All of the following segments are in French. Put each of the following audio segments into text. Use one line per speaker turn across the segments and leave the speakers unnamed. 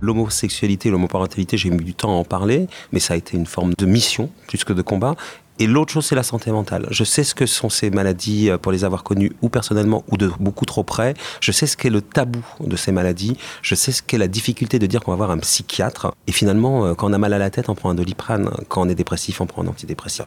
L'homosexualité, l'homoparentalité, j'ai mis du temps à en parler, mais ça a été une forme de mission plus que de combat. Et l'autre chose, c'est la santé mentale. Je sais ce que sont ces maladies euh, pour les avoir connues ou personnellement ou de beaucoup trop près. Je sais ce qu'est le tabou de ces maladies. Je sais ce qu'est la difficulté de dire qu'on va voir un psychiatre. Et finalement, euh, quand on a mal à la tête, on prend un doliprane. Quand on est dépressif, on prend un antidépresseur.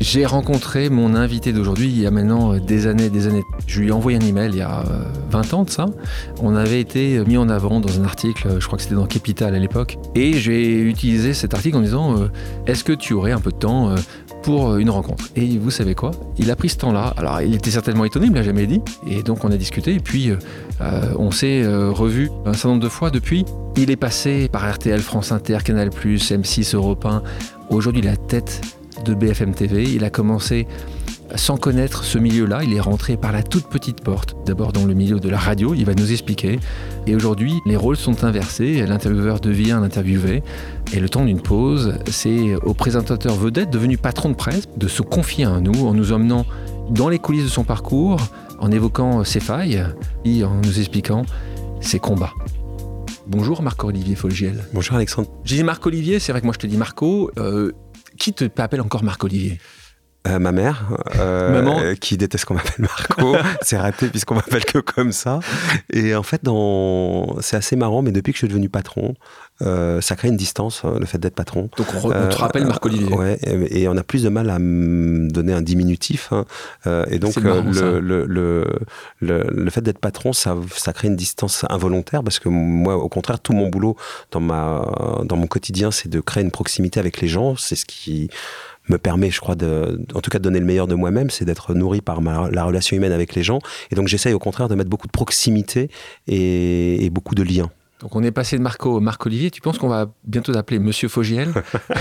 J'ai rencontré mon invité d'aujourd'hui il y a maintenant euh, des années des années. Je lui ai envoyé un email il y a 20 euh, ans de ça. On avait été mis en avant dans un article, euh, je crois que c'était dans Capital à l'époque. Et j'ai utilisé cet article en disant Est-ce que tu aurais un peu de temps pour une rencontre? Et vous savez quoi? Il a pris ce temps-là. Alors il était certainement étonné, il me l'a jamais dit. Et donc on a discuté. Et puis on s'est revu un certain nombre de fois depuis. Il est passé par RTL, France Inter, Canal+, M6, Europe 1. Aujourd'hui, la tête de BFM TV. Il a commencé sans connaître ce milieu-là, il est rentré par la toute petite porte, d'abord dans le milieu de la radio, il va nous expliquer. Et aujourd'hui, les rôles sont inversés, l'intervieweur devient un interviewé, et le temps d'une pause, c'est au présentateur vedette devenu patron de presse de se confier à nous en nous emmenant dans les coulisses de son parcours, en évoquant ses failles et en nous expliquant ses combats. Bonjour Marc-Olivier Folgiel.
Bonjour Alexandre.
J'ai dit Marc-Olivier, c'est vrai que moi je te dis Marco. Euh, qui te appelle encore Marc-Olivier?
Euh, ma mère,
euh, Maman.
qui déteste qu'on m'appelle Marco, c'est raté puisqu'on m'appelle que comme ça. Et en fait, dans... c'est assez marrant, mais depuis que je suis devenu patron, euh, ça crée une distance, le fait d'être patron.
Donc on, te rappelle Marc-Olivier.
ouais, et, on a plus de mal à me donner un diminutif. Hein. et donc le, le, le, le, fait d'être patron, ça, ça crée une distance involontaire parce que moi, au contraire, tout mon boulot dans, ma, dans mon quotidien, c'est de créer une proximité avec les gens. C'est ce qui me permet, je crois, de, en tout cas de donner le meilleur de moi-même, c'est d'être nourri par la relation humaine avec les gens. Et donc j'essaye au contraire de mettre beaucoup de proximité et, beaucoup de liens.
Donc on est passé de Marco Marc Olivier. Tu penses qu'on va bientôt t'appeler Monsieur Fogiel,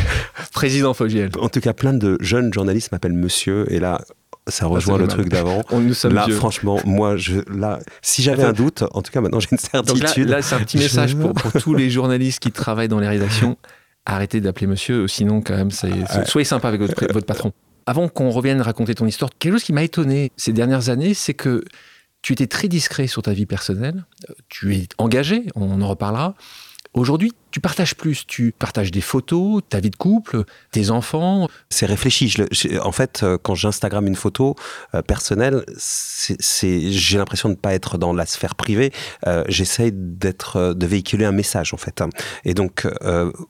président Fogiel
En tout cas, plein de jeunes journalistes m'appellent Monsieur. Et là, ça rejoint le truc d'avant. Là, franchement, moi, je, là, si j'avais un doute, en tout cas, maintenant j'ai une certitude.
là, c'est un petit message pour, pour, tous les journalistes qui travaillent dans les rédactions arrêtez d'appeler monsieur, sinon quand même, soyez sympa avec votre, votre patron. Avant qu'on revienne raconter ton histoire, quelque chose qui m'a étonné ces dernières années, c'est que tu étais très discret sur ta vie personnelle, tu es engagé, on en reparlera. Aujourd'hui, tu partages plus, tu partages des photos, ta vie de couple, tes enfants.
C'est réfléchi. Je, en fait, euh, quand j'instagramme une photo euh, personnelle, c'est, j'ai l'impression de ne pas être dans la sphère privée. Euh, j'essaye d'être, de véhiculer un message en fait. Et donc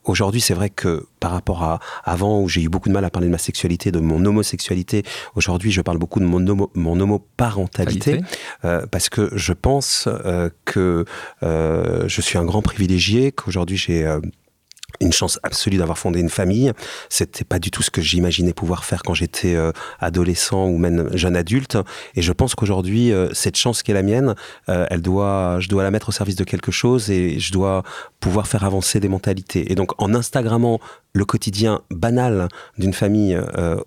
aujourd'hui, c'est vrai que par rapport à avant où j'ai eu beaucoup de mal à parler de ma sexualité, de mon homosexualité, aujourd'hui, je parle beaucoup de mon, homo, mon homoparentalité parce que je pense que je suis un grand privilégié, qu'aujourd'hui j'ai euh, une chance absolue d'avoir fondé une famille. C'était pas du tout ce que j'imaginais pouvoir faire quand j'étais euh, adolescent ou même jeune adulte. Et je pense qu'aujourd'hui, euh, cette chance qui est la mienne, elle doit, je dois la mettre au service de quelque chose et je dois pouvoir faire avancer des mentalités. Et donc, en Instagrammant le quotidien banal d'une famille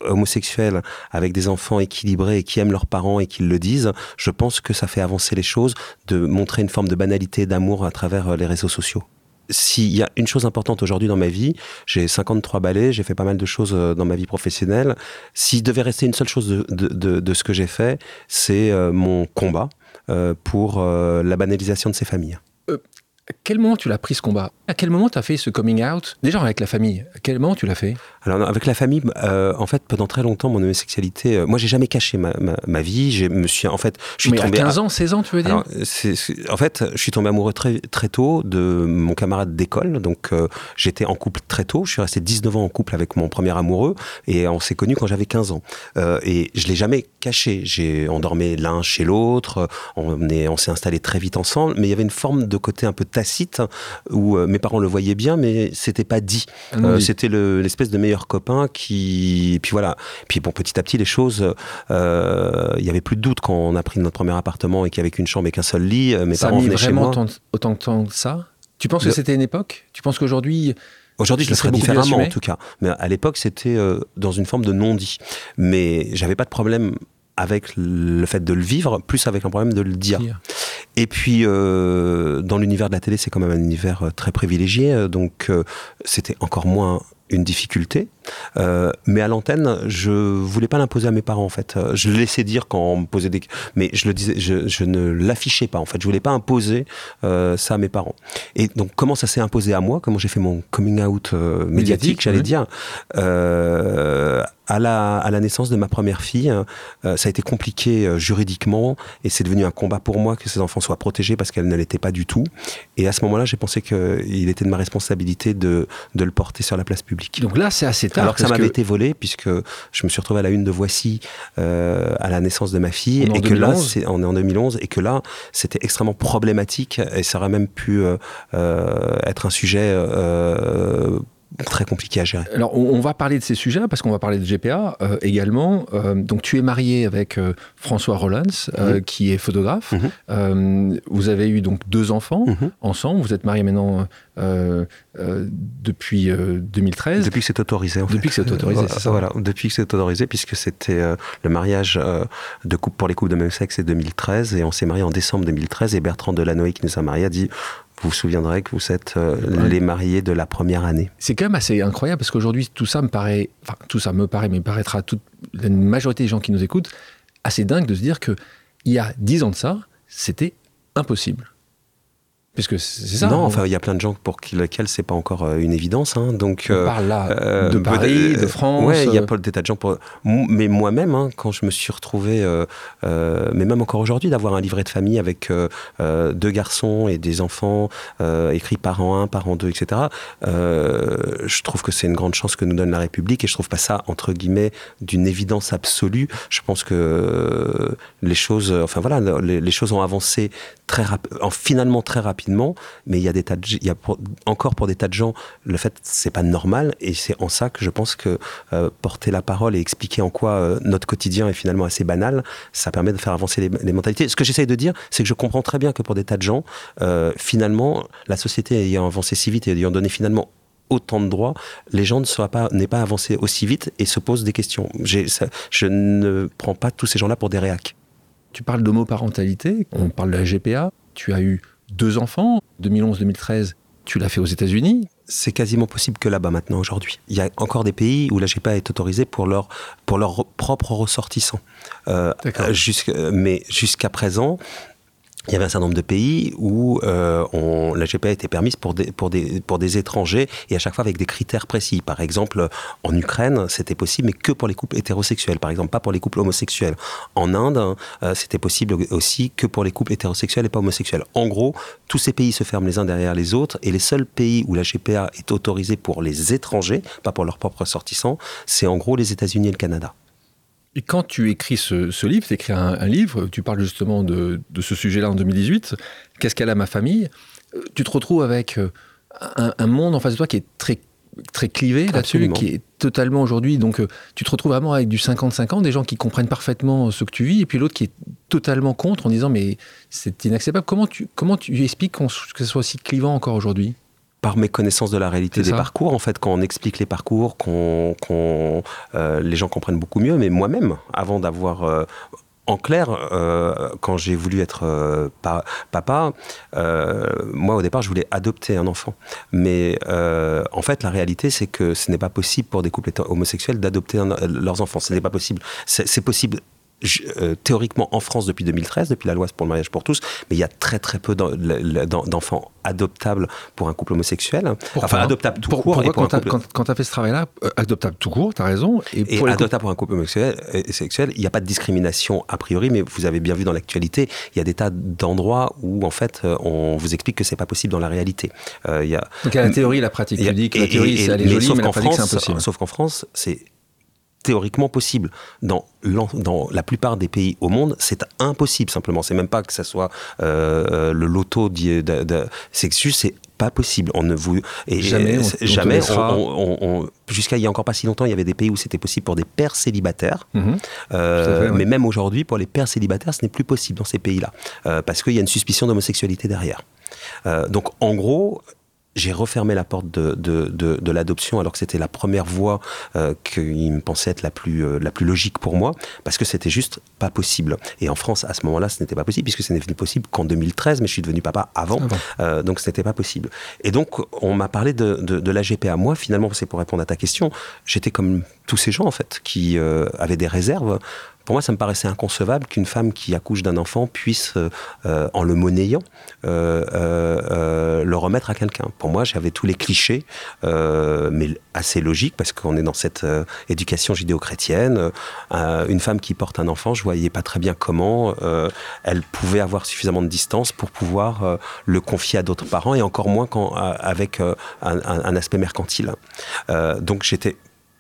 homosexuelle avec des enfants équilibrés et qui aiment leurs parents et qui le disent, je pense que ça fait avancer les choses de montrer une forme de banalité, d'amour à travers les réseaux sociaux s'il y a une chose importante aujourd'hui dans ma vie, j'ai 53 ballets, j'ai fait pas mal de choses euh, dans ma vie professionnelle. S'il devait rester une seule chose de, de, ce que j'ai fait, c'est euh, mon combat euh, pour la banalisation de ces familles.
À quel moment tu l'as pris ce combat? À quel moment tu as fait ce coming out? Déjà avec la famille, à quel moment tu l'as fait?
Alors avec la famille, euh, en fait, pendant très longtemps, mon homosexualité, euh, moi j'ai jamais caché ma, ma, vie. Je me suis, en fait, je suis
Mais tombé à 15 ans, 16 ans, tu veux dire?
En fait, je suis tombé amoureux très, très tôt de mon camarade d'école. Donc euh, j'étais en couple très tôt. Je suis resté 19 ans en couple avec mon premier amoureux et on s'est connus quand j'avais 15 ans. et je l'ai jamais caché. J'ai, on dormait l'un chez l'autre. On, est, on s'est installé très vite ensemble. Mais il y avait une forme de côté un peu tacite où euh, mes parents le voyaient bien, mais c'était pas dit. Ah euh, c'était l'espèce de meilleur copain qui. puis voilà. Puis bon, petit à petit, les choses. Euh, il y avait plus de doute quand on a pris notre premier appartement et qu'il y avait qu'une chambre et qu'un seul lit. Mes
ça
parents
a mis
vraiment
Autant, autant de temps que ça? Tu penses que c'était une époque? Tu penses qu'aujourd'hui
Aujourd'hui, je le ferais différemment en tout cas. Mais à l'époque, c'était euh, dans une forme de non-dit. Mais j'avais pas de problème avec le fait de le vivre, plus avec un problème de le dire.
Dire.
Et puis, euh, dans l'univers de la télé, c'est quand même un univers euh, très privilégié, euh, donc euh, c'était encore moins une difficulté. Euh, mais à l'antenne, je voulais pas l'imposer à mes parents en fait. Euh, Je le laissais dire quand on me posait des, mais je le disais, je, je ne l'affichais pas en fait. Je voulais pas imposer euh, ça à mes parents. Et donc comment ça s'est imposé à moi? Comment j'ai fait mon coming out euh, médiatique, j'allais dire à la à la naissance de ma première fille, ça a été compliqué juridiquement et c'est devenu un combat pour moi que ces enfants soient protégés parce qu'elles ne l'étaient pas du tout. Et à ce moment-là, j'ai pensé qu'il était de ma responsabilité de de le porter sur la place publique.
Donc là, c'est assez tard.
Alors que ça m'avait été volé, puisque je me suis retrouvé à la une de Voici euh, à la naissance de ma fille,
On
et que là,
2011.
c'est, on est en 2011, et que là, c'était extrêmement problématique, et ça aurait même pu euh, euh, être un sujet euh, très compliqué à gérer.
Alors, on, va parler de ces sujets parce qu'on va parler de GPA euh, également. Euh, donc, tu es marié avec euh, François Rollins, qui est photographe.
Mhm.
Vous avez eu donc deux enfants
Mhm.
ensemble. Vous êtes mariés maintenant depuis euh, 2013.
Depuis que c'est autorisé, en fait.
Depuis que c'est autorisé,
Voilà,
ça.
Voilà, depuis que c'est autorisé, puisque c'était le mariage de couple pour les couples de même sexe, c'est 2013, et on s'est marié en décembre 2013, et Bertrand Delanoë, qui nous a mariés, a dit vous vous souviendrez que vous êtes euh,
Ouais.
les mariés de la première année.
C'est quand même assez incroyable parce qu'aujourd'hui, tout ça me paraît, enfin, tout ça me paraît, mais paraîtra à toute la majorité des gens qui nous écoutent, assez dingue de se dire que il y a dix ans de ça, c'était impossible. Puisque c'est ça.
non,
on-
enfin, il y a plein de gens pour qui, lesquels c'est pas encore euh, une évidence. hein, donc,
on
euh,
parle là
euh,
de Paris, de France.
Ouais, il y a pas des tas de gens pour. Mais moi-même, hein, quand je me suis retrouvé, euh, mais même encore aujourd'hui, d'avoir un livret de famille avec deux garçons et des enfants écrits parent 1, parent 2, etc. je trouve que c'est une grande chance que nous donne la République et je trouve pas ça entre guillemets d'une évidence absolue. Je pense que les choses, enfin voilà, les, les choses ont avancé très rap- en, finalement très rapidement, mais il y a encore pour des tas de gens, le fait c'est pas normal et c'est en ça que je pense que euh, porter la parole et expliquer en quoi euh, notre quotidien est finalement assez banal, ça permet de faire avancer les, mentalités. Ce que j'essaye de dire, c'est que je comprends très bien que pour des tas de gens, euh, finalement, la société ayant avancé si vite et ayant donné finalement autant de droits, les gens ne soient pas, pas avancé aussi vite et se posent des questions. Je ne prends pas tous ces gens-là pour des réacs.
Tu parles d'homoparentalité, on parle de la GPA. Tu as eu deux enfants, 2011-2013. Tu l'as fait aux États-Unis.
c'est quasiment possible que là-bas maintenant aujourd'hui. Il y a encore des pays où la GPA est autorisée pour leur pour leurs propres ressortissants. Euh, mais jusqu'à présent. Il y avait un certain nombre de pays où euh, on, la GPA était permise pour des, pour, des, pour des étrangers et à chaque fois avec des critères précis. Par exemple, en Ukraine, c'était possible, mais que pour les couples hétérosexuels. Par exemple, pas pour les couples homosexuels. En Inde, euh, c'était possible aussi que pour les couples hétérosexuels et pas homosexuels. En gros, tous ces pays se ferment les uns derrière les autres et les seuls pays où la GPA est autorisée pour les étrangers, pas pour leurs propres ressortissants, c'est en gros les États-Unis et le Canada.
Et quand tu écris ce, ce livre, tu écris un, un livre, tu parles justement de, de ce sujet-là en 2018, Qu'est-ce qu'elle a ma famille? Euh, Tu te retrouves avec euh, un, un monde en face de toi qui est très très clivé là-dessus, qui est totalement aujourd'hui. Donc, euh, tu te retrouves vraiment avec du 50-50, des gens qui comprennent parfaitement ce que tu vis, et puis l'autre qui est totalement contre en disant mais c'est inacceptable. Comment tu comment tu expliques que ce soit si clivant encore aujourd'hui?
Par mes connaissances de la réalité des
ça.
parcours, en fait, quand on explique les parcours, qu'on, euh, les gens comprennent beaucoup mieux. Mais moi-même, avant d'avoir euh, en clair, euh, quand j'ai voulu être euh, pa- papa, euh, moi au départ je voulais adopter un enfant. Mais en fait la réalité c'est que ce n'est pas possible pour des couples homosexuels d'adopter leurs enfants. Ce n'est pas possible. C'est possible théoriquement en France depuis 2013, depuis la loi pour le mariage pour tous, mais il y a très très peu d'en- d'en- d'enfants adoptables pour un couple homosexuel.
Pourquoi
enfin adoptables tout
Pour-
court.
pourquoi
et pour
quand
couple-
tu as fait ce travail-là, euh, adoptable tout court, tu as raison, et,
et
pour
adoptable pour un couple homosexuel, euh, sexuel, il n'y a pas de discrimination a priori, mais vous avez bien vu dans l'actualité, il y a des tas d'endroits où en fait euh, on vous explique que c'est pas possible dans la réalité. Euh, y a,
Donc il y a la théorie et la pratique. Tu dis que la théorie, c'est jolie, mais la pratique, c'est
France-
impossible.
Sauf qu'en France, c'est théoriquement possible. Dans, la plupart des pays au monde, c'est impossible simplement. C'est même pas que ça soit euh, le loto de, de- juste c'est pas possible. On ne vous et,
Jamais on-
jamais. Jusqu'à il y a encore pas si longtemps, il y avait des pays où c'était possible pour des pères célibataires.
Mhm.
Euh,
fait, ouais.
Mais même aujourd'hui, pour les pères célibataires, ce n'est plus possible dans ces pays-là. Euh, parce qu'il y a une suspicion d'homosexualité derrière. Euh, donc, en gros, j'ai refermé la porte de, de, de, de l'adoption alors que c'était la première voie euh, qu'il me pensait être la plus, euh, la plus logique pour moi, parce que c'était juste pas possible. Et en France, à ce moment-là, ce n'était pas possible, puisque ce n'est devenu possible qu'en 2013, mais je suis devenu papa avant,
Ah bon.
euh, donc ce n'était pas possible. Et donc, on m'a parlé de, de, de la GPA. Moi, finalement, c'est pour répondre à ta question, j'étais comme tous ces gens, en fait, qui euh, avaient des réserves. Pour moi, ça me paraissait inconcevable qu'une femme qui accouche d'un enfant puisse, euh, euh, en le monnayant, euh, le remettre à quelqu'un. Pour moi, j'avais tous les clichés, mais assez logiques, parce qu'on est dans cette éducation judéo-chrétienne. Une femme qui porte un enfant, je voyais pas très bien comment elle pouvait avoir suffisamment de distance pour pouvoir le confier à d'autres parents, et encore moins avec un, un- aspect mercantile. Donc j'étais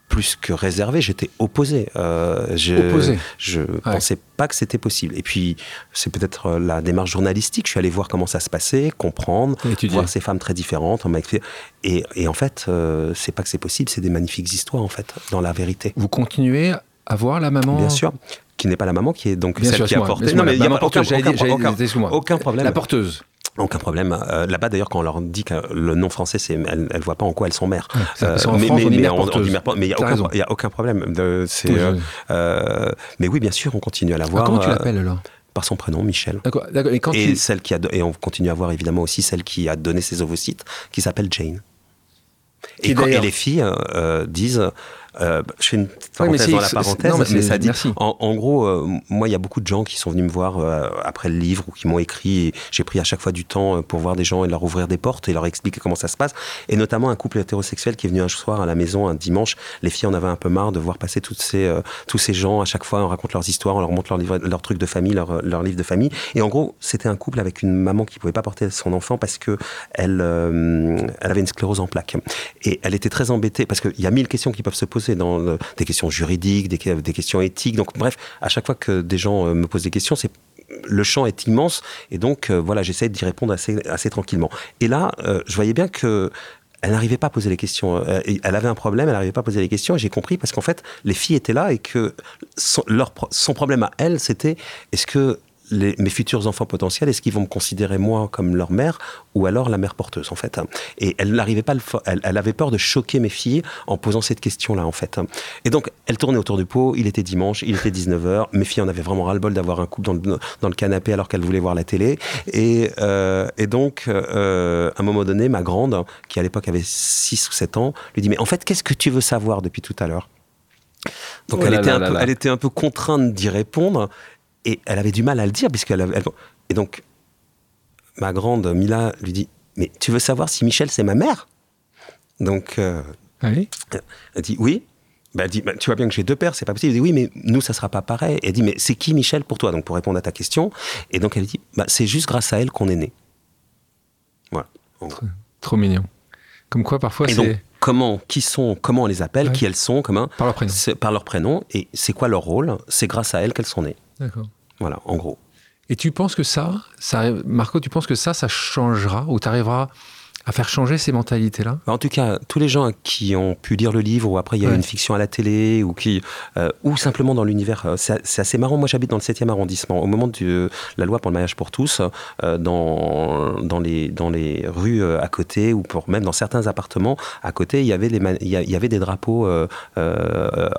plus que réservé, j'étais opposé. Euh, je,
Opposé.
Je pensais pas que c'était possible. Et puis, c'est peut-être euh, la démarche journalistique. Je suis allé voir comment ça se passait, comprendre,
Étudier.
voir ces femmes très différentes. On. Et, et en fait, euh, c'est pas que c'est possible, c'est des magnifiques histoires, en fait, dans la vérité.
Vous continuez à voir la maman
Bien sûr. Qui n'est pas la maman, qui est donc
Bien
celle
sûr,
qui a porté.
excuse-moi,
mais il y a aucun, aucun- aucun- aucun problème.
La porteuse.
Aucun problème. Euh, Là-bas, d'ailleurs, quand on leur dit que le nom français, c'est, elles ne voient pas en quoi elles sont mères.
Ouais,
Euh, mais il n'y a, aucun problème. De, euh, euh, mais oui, bien sûr, on continue à la
Ah,
voir.
comment tu l'appelles alors?
Par son prénom, Michel.
D'accord. Et quand
Et,
tu.
celle qui a et on continue à voir évidemment aussi celle qui a donné ses ovocytes, qui s'appelle Jane. Et, quand- et
d'ailleurs-
les filles disent, euh, je fais une parenthèse
c'est-
dans la parenthèse,
non, mais
ça dit, en, en gros, euh, moi il y a beaucoup de gens qui sont venus me voir euh, après le livre ou qui m'ont écrit. J'ai pris à chaque fois du temps pour voir des gens et leur ouvrir des portes et leur expliquer comment ça se passe. Et notamment un couple hétérosexuel qui est venu un soir à la maison un dimanche. Les filles en avaient un peu marre de voir passer toutes ces, tous ces gens à chaque fois. On raconte leurs histoires, on leur montre leurs livres- leurs trucs de famille, leurs leur livres de famille. Et en gros, c'était un couple avec une maman qui pouvait pas porter son enfant parce que elle, elle avait une sclérose en plaques. Et elle était très embêtée parce qu'il y a mille questions qui peuvent se poser dans des questions juridiques, des, questions éthiques. Donc bref, à chaque fois que des gens euh, me posent des questions, c'est le champ est immense et donc euh, voilà, j'essaie d'y répondre assez, assez tranquillement. Et là, euh, je voyais bien que elle n'arrivait pas à poser les questions. Elle avait un problème, elle n'arrivait pas à poser les questions. Et j'ai compris parce qu'en fait, les filles étaient là et que son, leur, son problème à elle, c'était est-ce que les- mes futurs enfants potentiels, est-ce qu'ils vont me considérer moi comme leur mère ou alors la mère porteuse en fait? Et elle n'arrivait pas, le elle, elle avait peur de choquer mes filles en posant cette question-là en fait. Et donc elle tournait autour du pot. Il était dimanche, il était 19h. Mes filles en avaient vraiment ras-le-bol d'avoir un couple dans le, dans le canapé alors qu'elles voulaient voir la télé. Et, euh, et donc euh, à un moment donné, ma grande, qui à l'époque avait 6 ou 7 ans, lui dit mais en fait qu'est-ce que tu veux savoir depuis tout à l'heure? Donc
Oh
elle,
là
était
là
peu,
là.
elle était un peu contrainte d'y répondre et elle avait du mal à le dire puisqu'elle avait- elle- et donc ma grande Mila lui dit mais tu veux savoir si Michel c'est ma mère? Donc euh,
Allez.
elle dit oui bah, elle dit bah, tu vois bien que j'ai deux pères c'est pas possible elle dit oui mais nous ça sera pas pareil elle dit mais c'est qui Michel pour toi? Donc pour répondre à ta question et donc elle dit bah, c'est juste grâce à elle qu'on est né voilà.
Trop mignon. Comme quoi, parfois,
et
c'est
comment qui sont comment on les appelle
Ouais.
qui elles sont comment
par leur prénom.
par leur prénom et c'est quoi leur rôle? C'est grâce à elles qu'elles sont nées
D'accord.
Voilà en gros.
Et tu penses que ça, ça, Marco, tu penses que ça, ça changera ou tu arriveras à faire changer ces mentalités-là?
Bah, En tout cas, tous les gens qui ont pu lire le livre, ou après il y a eu
Ouais.
une fiction à la télé, ou qui, euh, ou simplement dans l'univers, euh, c'est assez marrant. Moi, j'habite dans le 7e arrondissement. Au moment de la loi pour le mariage pour tous, euh, dans, dans, les, dans les rues à côté, ou pour même dans certains appartements à côté, il y avait, les il y avait des drapeaux euh,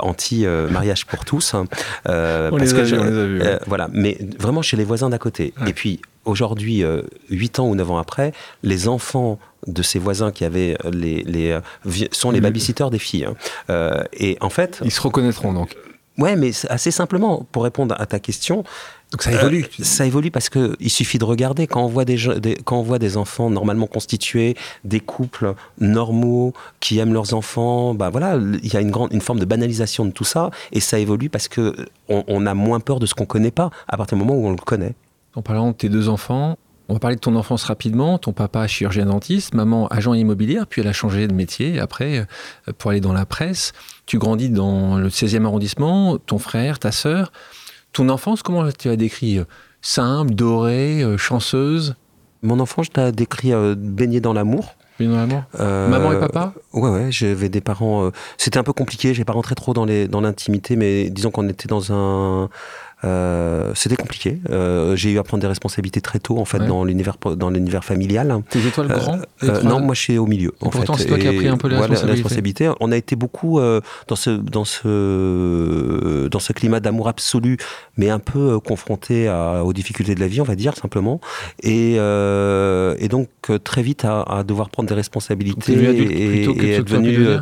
anti-mariage pour tous.
On
parce
les
que
a on les ouais.
euh, voilà, mais vraiment chez les voisins d'à côté.
Ouais.
Et puis aujourd'hui, euh, 8 ans ou 9 ans après, les enfants de ces voisins qui avaient euh, les, les euh, sont les
Le-
babysitters des filles. hein. Euh, et en fait,
Ils se reconnaîtront donc.
ouais, mais assez simplement pour répondre à ta question,
Donc ça évolue.
euh, ça évolue parce que il suffit de regarder quand on voit des, je- des- quand on voit des enfants normalement constitués, des couples normaux qui aiment leurs enfants, bah voilà, il y a une grande une forme de banalisation de tout ça et ça évolue parce que on, on a moins peur de ce qu'on connaît pas à partir du moment où on le connaît.
En parlant de tes deux enfants, on va parler de ton enfance rapidement. Ton papa chirurgien dentiste, maman agent immobilière, puis elle a changé de métier après euh, pour aller dans la presse. Tu grandis dans le 16e arrondissement, ton frère, ta sœur. Ton enfance, comment tu as décrit Simple, dorée, euh, chanceuse?
Mon enfant, je t'ai décrit euh, baigné dans l'amour.
bien dans l'amour?
Euh,
Maman et papa?
Ouais, ouais, j'avais des parents. euh, C'était un peu compliqué, j'ai pas rentré trop dans les dans l'intimité, mais disons qu'on était dans un Euh, c'était compliqué. Euh, j'ai eu à prendre des responsabilités très tôt, en fait, dans l'univers dans l'univers familial.
Tes étoiles grand
Non, moi, je suis au milieu.
En pourtant, c'est toi qui as pris un peu les responsabilités.
On a été beaucoup dans ce dans ce dans ce climat d'amour absolu, mais un peu confronté aux difficultés de la vie, on va dire simplement, et, et donc très vite à, devoir prendre des responsabilités et, et être devenu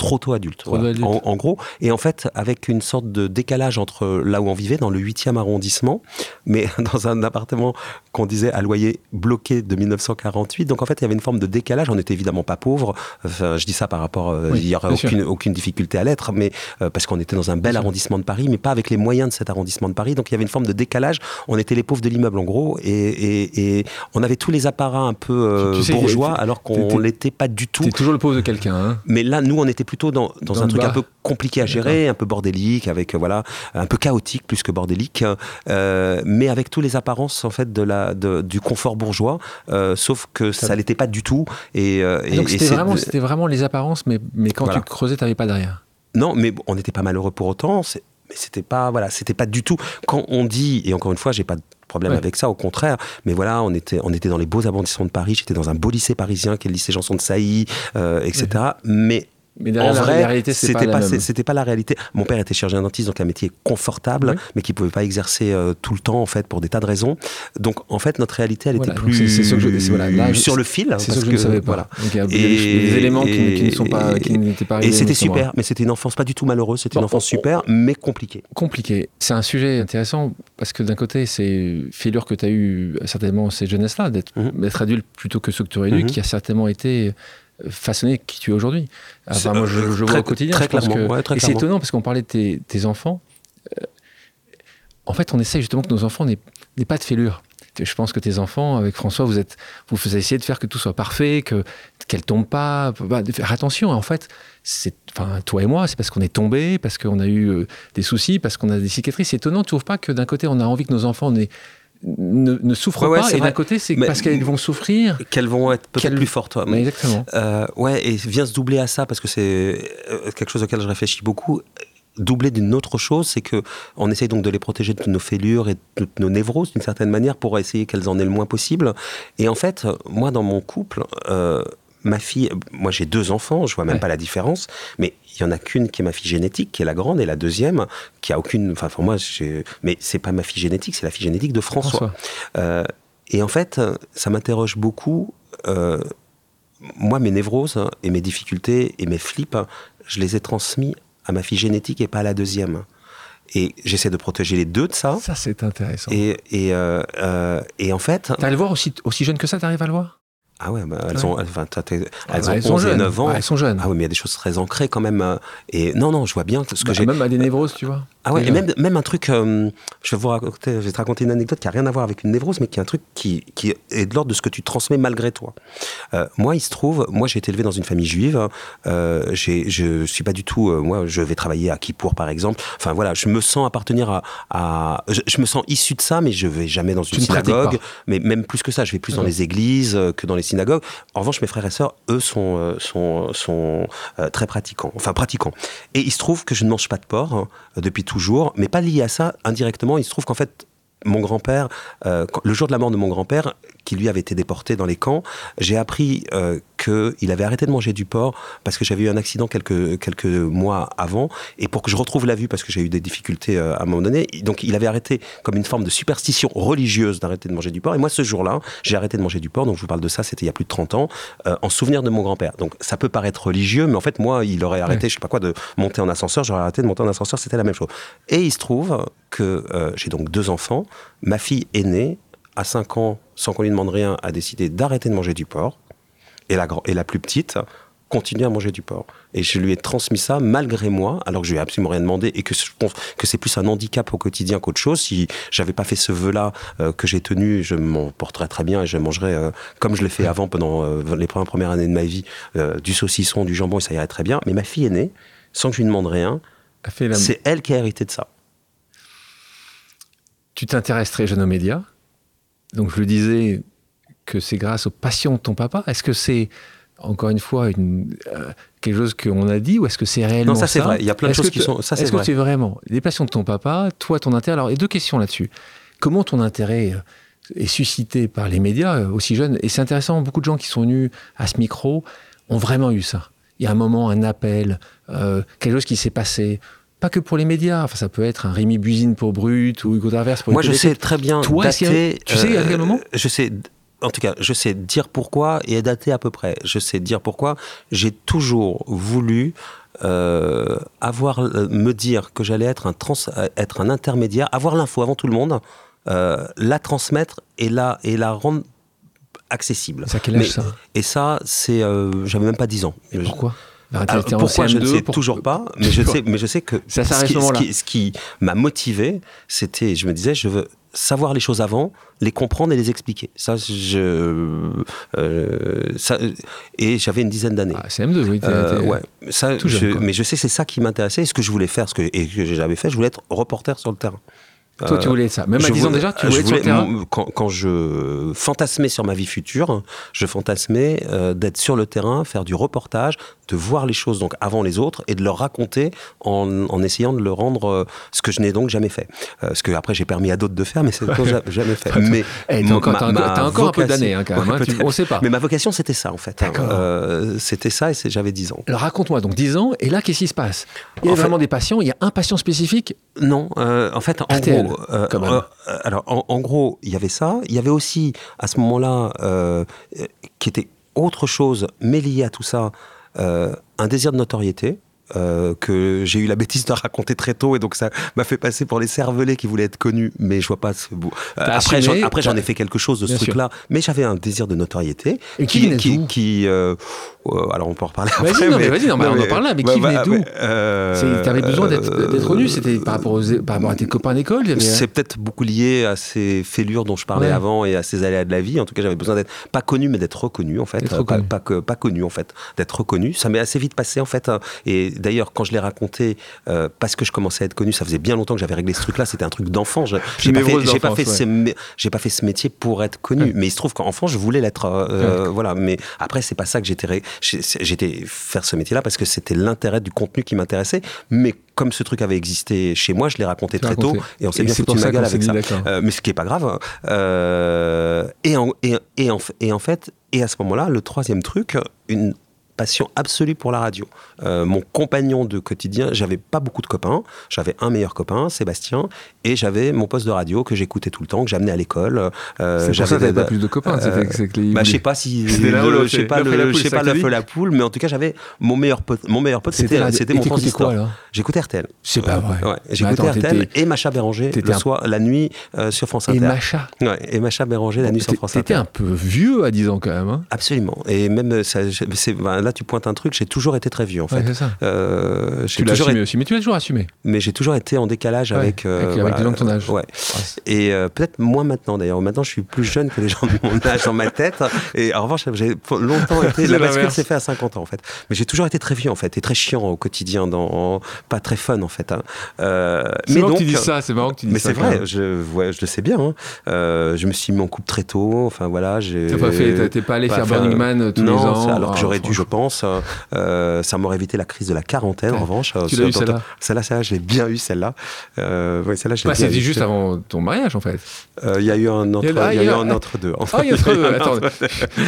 trop tôt adulte, En, gros. Et en fait, avec une sorte de décalage entre là où on vivait, dans le 8e arrondissement, mais dans un appartement qu'on disait à loyer bloqué de 1948. Donc en fait, il y avait une forme de décalage. On n'était évidemment pas pauvres. Enfin, je dis ça par rapport, euh, il n'y aurait aucune, aucune, difficulté à l'être, mais euh, parce qu'on était dans un bel arrondissement de Paris, mais pas avec les moyens de cet arrondissement de Paris. Donc il y avait une forme de décalage. On était les pauvres de l'immeuble en gros, et, on avait tous les apparats un peu euh, bourgeois, alors qu'on l'était pas du tout.
C'est toujours le pauvre de quelqu'un. Hein.
mais là, nous, on était plutôt dans, un truc un peu compliqué à gérer, un peu bordélique, avec euh, voilà, un peu chaotique plus que bordélique, euh, mais avec tous les apparences en fait de la, du confort bourgeois, euh, sauf que ça, l'était pas du tout.
Et, donc c'était vraiment, c'était vraiment les apparences, mais, mais quand tu creusais, tu n'avais pas derrière.
Non, mais on n'était pas malheureux pour autant. Mais c'était pas voilà, c'était pas du tout. Quand on dit et encore une fois, j'ai pas de problème avec ça, au contraire. Mais voilà, on était, on était dans les beaux arrondissements de Paris. J'étais dans un beau lycée parisien qui est le lycée Janson de Sailly, etc. Mais mais en vrai, la réalité, c'était pas, la réalité. Mon père était chirurgien dentiste, donc un métier confortable, mais qui pouvait pas exercer euh, tout le temps en fait pour des tas de raisons. Donc en fait, notre réalité, elle était plus sur le fil.
C'est ce que, je ne savais pas. il y a des éléments qui, ne sont pas, qui n'étaient pas
Et c'était super, mais c'était une enfance pas du tout malheureuse. C'était une enfance super, mais compliquée.
Compliquée. C'est un sujet intéressant parce que d'un côté, c'est fêlure que tu as eu certainement ces jeunesses-là d'être mhm. adulte plutôt que ce que tu aurais dû, mhm. qui a certainement été façonner qui tu es aujourd'hui. Enfin, moi, je, je vois au quotidien.
Très clairement,
que, et c'est étonnant parce qu'on parlait de tes, enfants. Euh, en fait, on essaie justement que nos enfants n'aient pas de fêlure. Je pense que tes enfants, avec François, vous êtes, vous essayez de faire que tout soit parfait, que qu'elles tombent pas, bah, de faire attention. En fait, c'est, enfin, toi et moi, c'est parce qu'on est tombé, parce qu'on a eu euh, des soucis, parce qu'on a des cicatrices. C'est étonnant, tu trouves pas que d'un côté, on a envie que nos enfants aient ne, ne souffrent pas, et d'un côté, c'est parce qu'elles vont souffrir.
Qu'elles vont être peut-être plus fortes.
Mais, exactement.
Euh, ouais, et vient se doubler à ça, parce que c'est euh, quelque chose auquel je réfléchis beaucoup. Doubler d'une autre chose, c'est que on essaye donc de les protéger de toutes nos fêlures et de toutes nos névroses d'une certaine manière pour essayer qu'elles en aient le moins possible. Et en fait, moi, dans mon couple, euh, ma fille, moi j'ai deux enfants, je vois même pas la différence, mais il y en a qu'une qui est ma fille génétique, qui est la grande, et la deuxième qui a aucune. Enfin, pour moi, mais c'est pas ma fille génétique, c'est la fille génétique de François. Euh, et en fait, ça m'interroge beaucoup. Euh, moi, mes névroses et mes difficultés et mes flips, je les ai transmis à ma fille génétique et pas à la deuxième. Et j'essaie de protéger les deux de ça.
Ça, c'est intéressant.
Et, et, euh, et en fait.
T'as le voir aussi, aussi jeune que ça, t'arrives à le voir?
Ah ouais, bah, elles, Ont, enfin, elles, ont 11 et 9 ans.
Ah, elles sont jeunes.
Ah oui, mais il y a des choses très ancrées quand même. Euh, et non, non, je vois bien ce que bah, j'ai.
Même à des névroses, tu vois.
Ah ouais, et même, même un truc, euh, je, vais vous raconter, je vais te raconter une anecdote qui n'a rien à voir avec une névrose, mais qui est un truc qui, qui est de l'ordre de ce que tu transmets malgré toi. Euh, moi, il se trouve, moi j'ai été élevé dans une famille juive, euh, je suis pas du tout, euh, moi je vais travailler à Kippour par exemple, enfin voilà, je me sens appartenir à, à je, me sens issu de ça, mais je vais jamais dans une synagogue, mais même plus que ça, je vais plus dans les églises que dans les En revanche, mes frères et sœurs, eux, sont, sont, sont très pratiquants, enfin pratiquants. Et il se trouve que je ne mange pas de porc hein, depuis toujours, mais pas lié à ça indirectement. Il se trouve qu'en fait, mon grand-père, euh, le jour de la mort de mon grand-père, qui lui avait été déporté dans les camps, j'ai appris euh, qu'il avait arrêté de manger du porc parce que j'avais eu un accident quelques, quelques mois avant et pour que je retrouve la vue parce que j'ai eu des difficultés euh, à un moment donné. Donc il avait arrêté comme une forme de superstition religieuse d'arrêter de manger du porc. Et moi ce jour-là, j'ai arrêté de manger du porc. Donc je vous parle de ça, c'était il y a plus de 30 ans, euh, en souvenir de mon grand-père. Donc ça peut paraître religieux, mais en fait moi, il aurait arrêté, je sais pas quoi, de monter en ascenseur. J'aurais arrêté de monter en ascenseur, c'était la même chose. Et il se trouve que j'ai donc deux enfants. Ma fille aînée à 5 ans, sans qu'on lui demande rien, a décidé d'arrêter de manger du porc. Et la, et la plus petite continue à manger du porc. Et je lui ai transmis ça malgré moi, alors que je lui ai absolument rien demandé et que je pense que c'est plus un handicap au quotidien qu'autre chose. Si j'avais pas fait ce vœu-là euh, que j'ai tenu, je m'en porterais très bien et je mangerais euh, comme je l'ai fait avant pendant euh, les premières années de ma vie, du saucisson, du jambon et ça irait très bien. Mais ma fille aînée, sans que je lui demande rien, c'est elle qui a hérité de ça.
Tu t'intéresses très jeune aux médias donc je le disais que c'est grâce aux passions de ton papa. Est-ce que c'est encore une fois, une, euh, quelque chose qu'on a dit ou est-ce que c'est réellement
Non, ça c'est vrai. Il y a plein de choses qui sont.
Ça c'est Est-ce que c'est vraiment les passions de ton papa, toi, ton intérêt? Alors, il y a deux questions là-dessus. Comment ton intérêt est suscité par les médias aussi jeunes? Et c'est intéressant, beaucoup de gens qui sont venus à ce micro ont vraiment eu ça. Il y a un moment, un appel, quelque chose qui s'est passé pas que pour les médias. Enfin, ça peut être un Rémi Buzine pour Brut ou Hugo Darvers pour
Moi, je sais très bien
Toi, dater, tu sais à quel moment
Je sais. En tout cas, je sais dire pourquoi et dater à peu près. Je sais dire pourquoi. J'ai toujours voulu euh, avoir, euh, me dire que j'allais être un trans, être un intermédiaire, avoir l'info avant tout le monde, euh, la transmettre et la et la rendre accessible.
Ça quel âge ça?
Et ça, c'est, j'avais même pas 10 ans.
Et pourquoi?
Pourquoi je ne sais toujours pas, mais je sais, mais je sais que
ça ce,
qui, ce, qui, ce qui m'a motivé, c'était, je me disais, je veux savoir les choses avant, les comprendre et les expliquer. Ça, je, euh, ça, et j'avais une dizaine d'années.
Ah, CM2, oui.
Euh, ouais. Ça, je, mais je sais, c'est ça qui m'intéressait, ce que je voulais faire, ce que, et que j'avais fait, je voulais être reporter sur le terrain.
Toi, tu voulais ça. Même à 10 ans déjà, tu voulais, voulais terrain
quand, quand, je fantasmais sur ma vie future, je fantasmais euh, d'être sur le terrain, faire du reportage, de voir les choses donc avant les autres et de leur raconter en, en essayant de le rendre euh, ce que je n'ai donc jamais fait. Euh, ce que après j'ai permis à d'autres de faire, mais c'est ce que j'ai jamais fait. mais
hey, t'as encore, as encore un peu d'années hein, quand même. Hein, tu, on sait pas.
Mais ma vocation c'était ça en fait. Hein. Euh, c'était ça et j'avais 10 ans.
Alors raconte-moi donc 10 ans et là qu'est-ce qui se passe? Il y a vraiment des patients. Il y a un patient spécifique?
Non, en fait en gros. Alors en, en, gros il y avait ça. Il y avait aussi à ce moment-là qui était autre chose, mais lié à tout ça, euh, un désir de notoriété. Euh, que j'ai eu la bêtise de raconter très tôt et donc ça m'a fait passer pour les cervelets qui voulaient être connus mais je vois pas ce bout. Euh, après j'en, après j'en ai fait quelque chose de ce truc là mais j'avais un désir de notoriété
et qui qui,
qui euh, euh, alors on peut en reparler
après. Vas-y, non, mais, vas-y, non, mais, on en parle là. Mais qui venait d'où euh, T'avais besoin d'être connu C'était par, rapport aux, par rapport à tes copains d'école
C'est peut-être beaucoup lié à ces fêlures dont je parlais avant et à ces aléas de la vie. En tout cas, j'avais besoin d'être pas connu, mais d'être reconnu en fait. Pas, pas, que, pas connu en fait, d'être reconnu. Ça m'est assez vite passé en fait. Hein. Et d'ailleurs, quand je l'ai raconté, parce que je commençais à être connu, ça faisait bien longtemps que j'avais réglé ce truc-là. C'était un truc d'enfant. J'ai pas, fait, pas, fait j'ai pas fait ce métier pour être connu. Mais il se trouve qu'enfant, je voulais l'être. Voilà. Mais après, c'est pas ça que j'étais. J'étais faire ce métier-là parce que c'était l'intérêt du contenu qui m'intéressait. Mais comme ce truc avait existé chez moi, je l'ai raconté très tôt et on s'est bien foutu ma gueule avec ça. Euh, mais ce qui est pas grave. Euh, et, en, et, et, en, et en fait, et à ce moment-là, le troisième truc, une passion absolue pour la radio. Euh, mon compagnon de quotidien, j'avais pas beaucoup de copains. J'avais un meilleur copain, Sébastien, et j'avais mon poste de radio que j'écoutais tout le temps, que j'amenais à l'école.
Euh, c'est pour ça que pas plus de copains. Euh,
bah, je sais pas si, je sais pas, je sais pas l'œuf la poule, mais en tout cas j'avais mon meilleur pote. Mon meilleur pote, c'était c'était mon transistor. J'écoutais RTL.
C'est pas vrai.
Ouais, j'écoutais RTL et Macha Béranger le soir, la nuit sur France Inter.
Et Macha.
Ouais, et Macha Béranger la nuit sur France Inter.
T'étais un peu vieux à 10 ans quand même. Hein.
Absolument. Et même ça, là tu pointes un truc, j'ai toujours été très vieux en fait.
ça. Euh, tu l'as assumé aussi, mais tu l'as toujours assumé.
Mais j'ai toujours été en décalage avec,
euh, avec, les gens de ton âge.
Ouais. Et euh, peut-être moins maintenant d'ailleurs. Maintenant, je suis plus jeune que les gens de mon âge dans ma tête. Et en revanche, j'ai longtemps été. la bascule s'est fait à 50 ans en fait. Mais j'ai toujours été très vieux en fait et très chiant au quotidien, dans, pas très fun en fait. Hein.
c'est marrant que tu dis ça. C'est marrant que tu dis
mais ça. Mais c'est vrai. Je, ouais, je le sais bien. Hein. je me suis mis en couple très tôt. Enfin voilà.
T'as pas fait. T'es pas allé faire Burning Man tous les ans.
Alors que j'aurais dû, je pense. Euh, ça m'aurait évité la crise de la quarantaine, en revanche.
Tu l'as eu celle-là
Celle-là, celle je l'ai bien eu, celle-là. Euh, ouais, celle-là,
bah, C'était juste avant ton mariage, en fait.
Euh, il y a eu un entre, il y a, eu un entre deux.
En fait. Ah, il y a entre deux. Attends,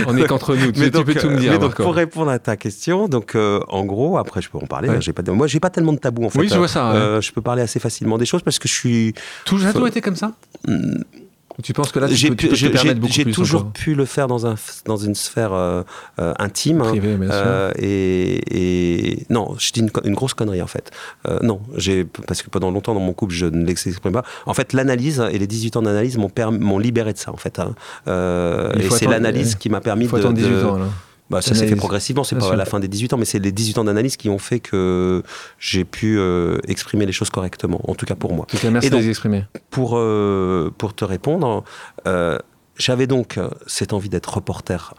on est qu'entre nous. Tu, peux tout me dire.
Mais donc, pour répondre à ta question, donc, en gros, après, je peux en parler. Ouais. J'ai pas, moi, j'ai pas tellement de tabou, en fait.
Oui, je vois ça.
je peux parler assez facilement des choses parce que je suis.
Tout, toujours été comme ça? Hmm. Tu penses que là, tu peux,
j'ai,
J'ai
toujours pu le faire dans, un, dans une sphère euh, euh, intime.
Hein. Privée, bien
euh, et, et, non, je dis une, une grosse connerie en fait. Non, j'ai parce que pendant longtemps dans mon couple, je ne l'exprime pas. En fait, l'analyse et les 18 ans d'analyse m'ont, m'ont libéré de ça en fait. Hein. et c'est l'analyse qui m'a permis
faut
de.
18 ans, là.
Bah, ça s'est fait progressivement, c'est pas à la fin des 18 ans, mais c'est les 18 ans d'analyse qui ont fait que j'ai pu euh, exprimer les choses correctement, en tout cas pour moi.
merci de les exprimer.
Pour, euh, pour te répondre, euh, j'avais donc cette envie d'être reporter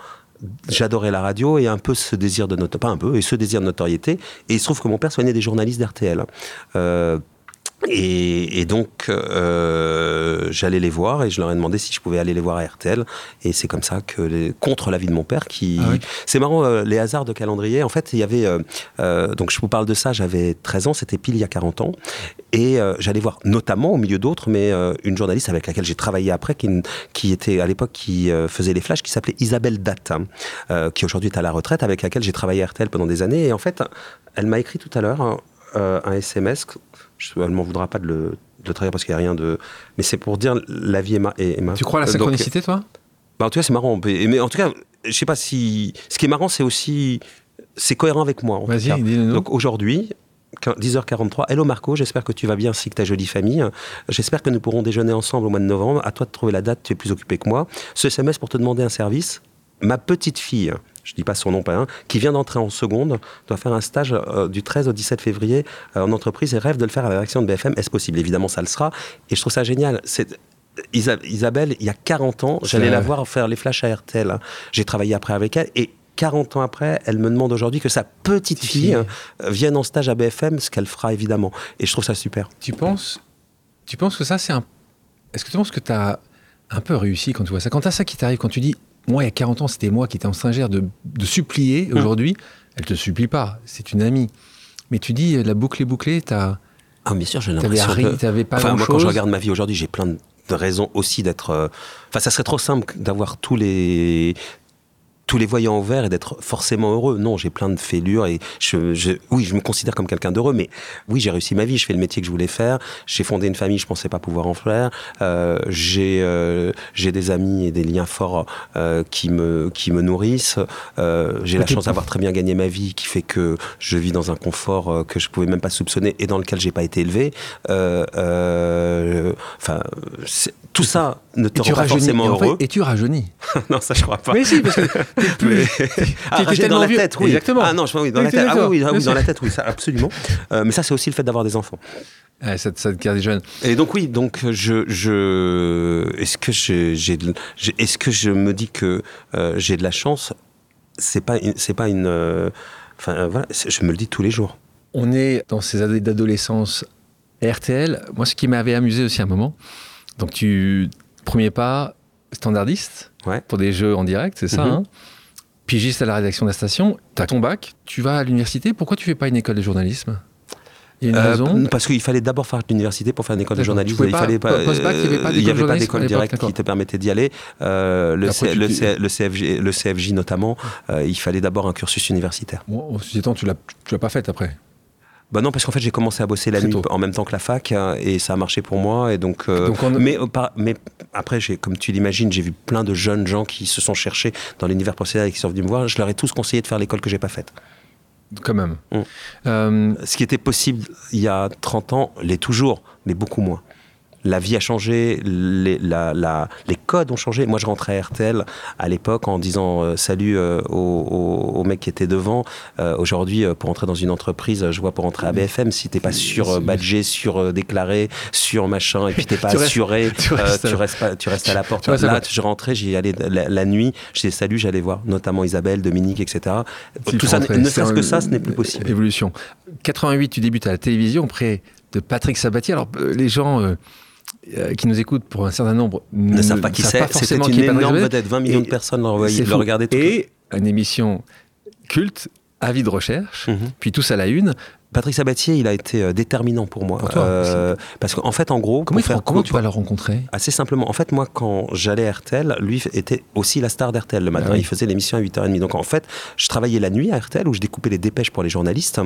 j'adorais la radio et un peu ce désir de notoriété, pas un peu, et ce désir de notoriété. Et il se trouve que mon père soignait des journalistes d'RTL. Euh, Et, donc, euh, j'allais les voir et je leur ai demandé si je pouvais aller les voir à RTL. Et c'est comme ça que, les, contre l'avis de mon père, qui.
Ah oui.
C'est marrant, euh, les hasards de calendrier. En fait, il y avait. euh, euh, donc, je vous parle de ça, j'avais 13 ans, c'était pile il y a 40 ans. Et euh, j'allais voir, notamment, au milieu d'autres, mais euh, une journaliste avec laquelle j'ai travaillé après, qui, qui était à l'époque, qui faisait les flashs, qui s'appelait Isabelle Datt, hein, euh, qui aujourd'hui est à la retraite, avec laquelle j'ai travaillé à RTL pendant des années. Et en fait, elle m'a écrit tout à l'heure hein, euh, un SMS. Je, elle m'en voudra pas de le, de le traduire parce qu'il n'y a rien de. Mais c'est pour dire la vie est, ma, est, est ma-
Tu crois à la
Euh, donc,
synchronicité, toi?
Bah, en tout cas, c'est marrant. Mais en tout cas, je sais pas si. Ce qui est marrant, c'est aussi. C'est cohérent avec moi.
Vas-y, dis-le-nous.
Donc aujourd'hui, 10h43. Hello Marco, j'espère que tu vas bien ainsi que ta jolie famille. J'espère que nous pourrons déjeuner ensemble au mois de novembre. À toi de trouver la date, tu es plus occupé que moi. Ce SMS pour te demander un service. Ma petite fille, je dis pas son nom, pas un, qui vient d'entrer en seconde, doit faire un stage euh, du 13 au 17 février euh, en entreprise et rêve de le faire à la rédaction de BFM. Est-ce possible? Évidemment, ça le sera. Et je trouve ça génial. C'est Isabelle, il y a 40 ans, j'allais la voir faire les flashs à RTL. hein. J'ai travaillé après avec elle et 40 ans après, elle me demande aujourd'hui que sa petite fille
fille.
hein, vienne en stage à BFM, ce qu'elle fera évidemment. Et je trouve ça super.
Tu penses, tu penses que ça, c'est un. Est-ce que tu penses que tu as un peu réussi quand tu vois ça? Quand tu as ça qui t'arrive, quand tu dis, moi, il y a 40 ans, c'était moi qui étais en singère de, de supplier,
Hum.
aujourd'hui, elle te supplie pas, c'est une amie. Mais tu dis, la boucle est bouclée, t'as-
Ah, bien sûr, j'ai
t'avais
l'impression
ri-
que...
t'avais pas
Enfin, moi, quand je regarde ma vie aujourd'hui, j'ai plein de de raisons aussi d'être... euh, Enfin, ça serait trop simple d'avoir tous les tous les voyants au vert et d'être forcément heureux. Non, j'ai plein de fêlures et je, je- oui, je me considère comme quelqu'un d'heureux, mais oui, j'ai réussi ma vie, je fais le métier que je voulais faire, j'ai fondé une famille, je pensais pas pouvoir en faire, Euh, j'ai euh, j'ai des amis et des liens forts euh, qui me qui me nourrissent, Euh, j'ai la chance d'avoir très bien gagné ma vie, qui fait que je vis dans un confort euh, que je pouvais même pas soupçonner et dans lequel j'ai pas été élevé. Euh, euh, Enfin, tout ça ne te rend pas forcément heureux.
et tu rajeunis.
non, ça je crois pas.
Mais si, parce que t'es plus.
Ah, dans la
vieux.
tête, oui.
Exactement.
Ah non, je, oui, dans la tête. Ah oui, ah dans la tête, oui, ça, absolument. Euh, mais ça, c'est aussi le fait d'avoir des enfants.
Ça, te- ça te garde jeune.
Et donc oui, donc je, je est-ce que j'ai, est-ce que je me dis que euh, j'ai de la chance? C'est pas, une- c'est pas une, euh, enfin voilà, je me le dis tous les jours.
On est dans ces années d'adolescence RTL. Moi, ce qui m'avait amusé aussi à un moment, donc tu, premier pas, standardiste
Ouais.
pour des jeux en direct, c'est ça,
Mhm.
hein Pigiste à la rédaction de la station, tu as ton bac, tu vas à l'université, pourquoi tu fais pas une école de journalisme? Il y a une
Euh,
raison
Parce qu'il fallait d'abord faire l'université pour faire une école de journalisme. Il fallait pas.
il avait
euh,
d'école
il y avait pas d'école directe qui te permettait d'y aller. Euh, le, C- le,
tu-
C- le CFJ, le CFJ notamment, euh, il fallait d'abord un cursus universitaire.
Bon, ceci étant, tu l'as, tu l'as pas fait après.
Bah non, parce qu'en fait, j'ai commencé à bosser la nuit
tôt.
en même temps que la fac euh, et ça a marché pour moi. Et donc, euh,
Donc on-
mais, euh, mais après, comme tu l'imagines, j'ai vu plein de jeunes gens qui se sont cherchés dans l'univers professionnel et qui sont venus me voir. Je leur ai tous conseillé de faire l'école que j'ai pas faite.
Quand même.
Mm.
Euh,
Ce qui était possible il y a 30 ans l'est toujours, mais beaucoup moins. La vie a changé, les, la- la- les codes ont changé. Moi, je rentrais à RTL à l'époque en disant euh, salut euh, aux mecs qui étaient devant. Euh, Aujourd'hui, euh, pour entrer dans une entreprise, je vois pour entrer à BFM, si t'es pas sur badgé, sur déclaré, sur machin, et puis t'es pas
Tu restes-
assuré,
tu restes à-
tu, restes pas- tu restes à la porte. Là, je rentrais, j'y allais la, la nuit, je disais salut, j'allais voir notamment Isabelle, Dominique, etc.
Si,
Tout ça,
rentrer,
ne serait-ce que ça, ce n'est plus possible.
Évolution. 88, tu débutes à la télévision auprès de Patrick Sabatier. Alors, les gens euh, qui nous écoutent pour un certain nombre
ne savent pas qui c'est. C'était une
qui
énorme vedette. 20 millions de personnes le regardaient tout.
Et une émission culte, avis de recherche,
Mhm.
puis tous à la une.
Patrick Sabatier, il a été euh, déterminant pour moi.
Pour toi
Euh, parce qu'en fait, en gros,
Comment,
faire
tu vas le rencontrer?
Assez simplement. En fait, moi, quand j'allais à RTL, lui était aussi la star d'RTL le matin.
Ah oui.
Il faisait l'émission à 8h30. Donc, en fait, je travaillais la nuit à RTL où je découpais les dépêches pour les journalistes.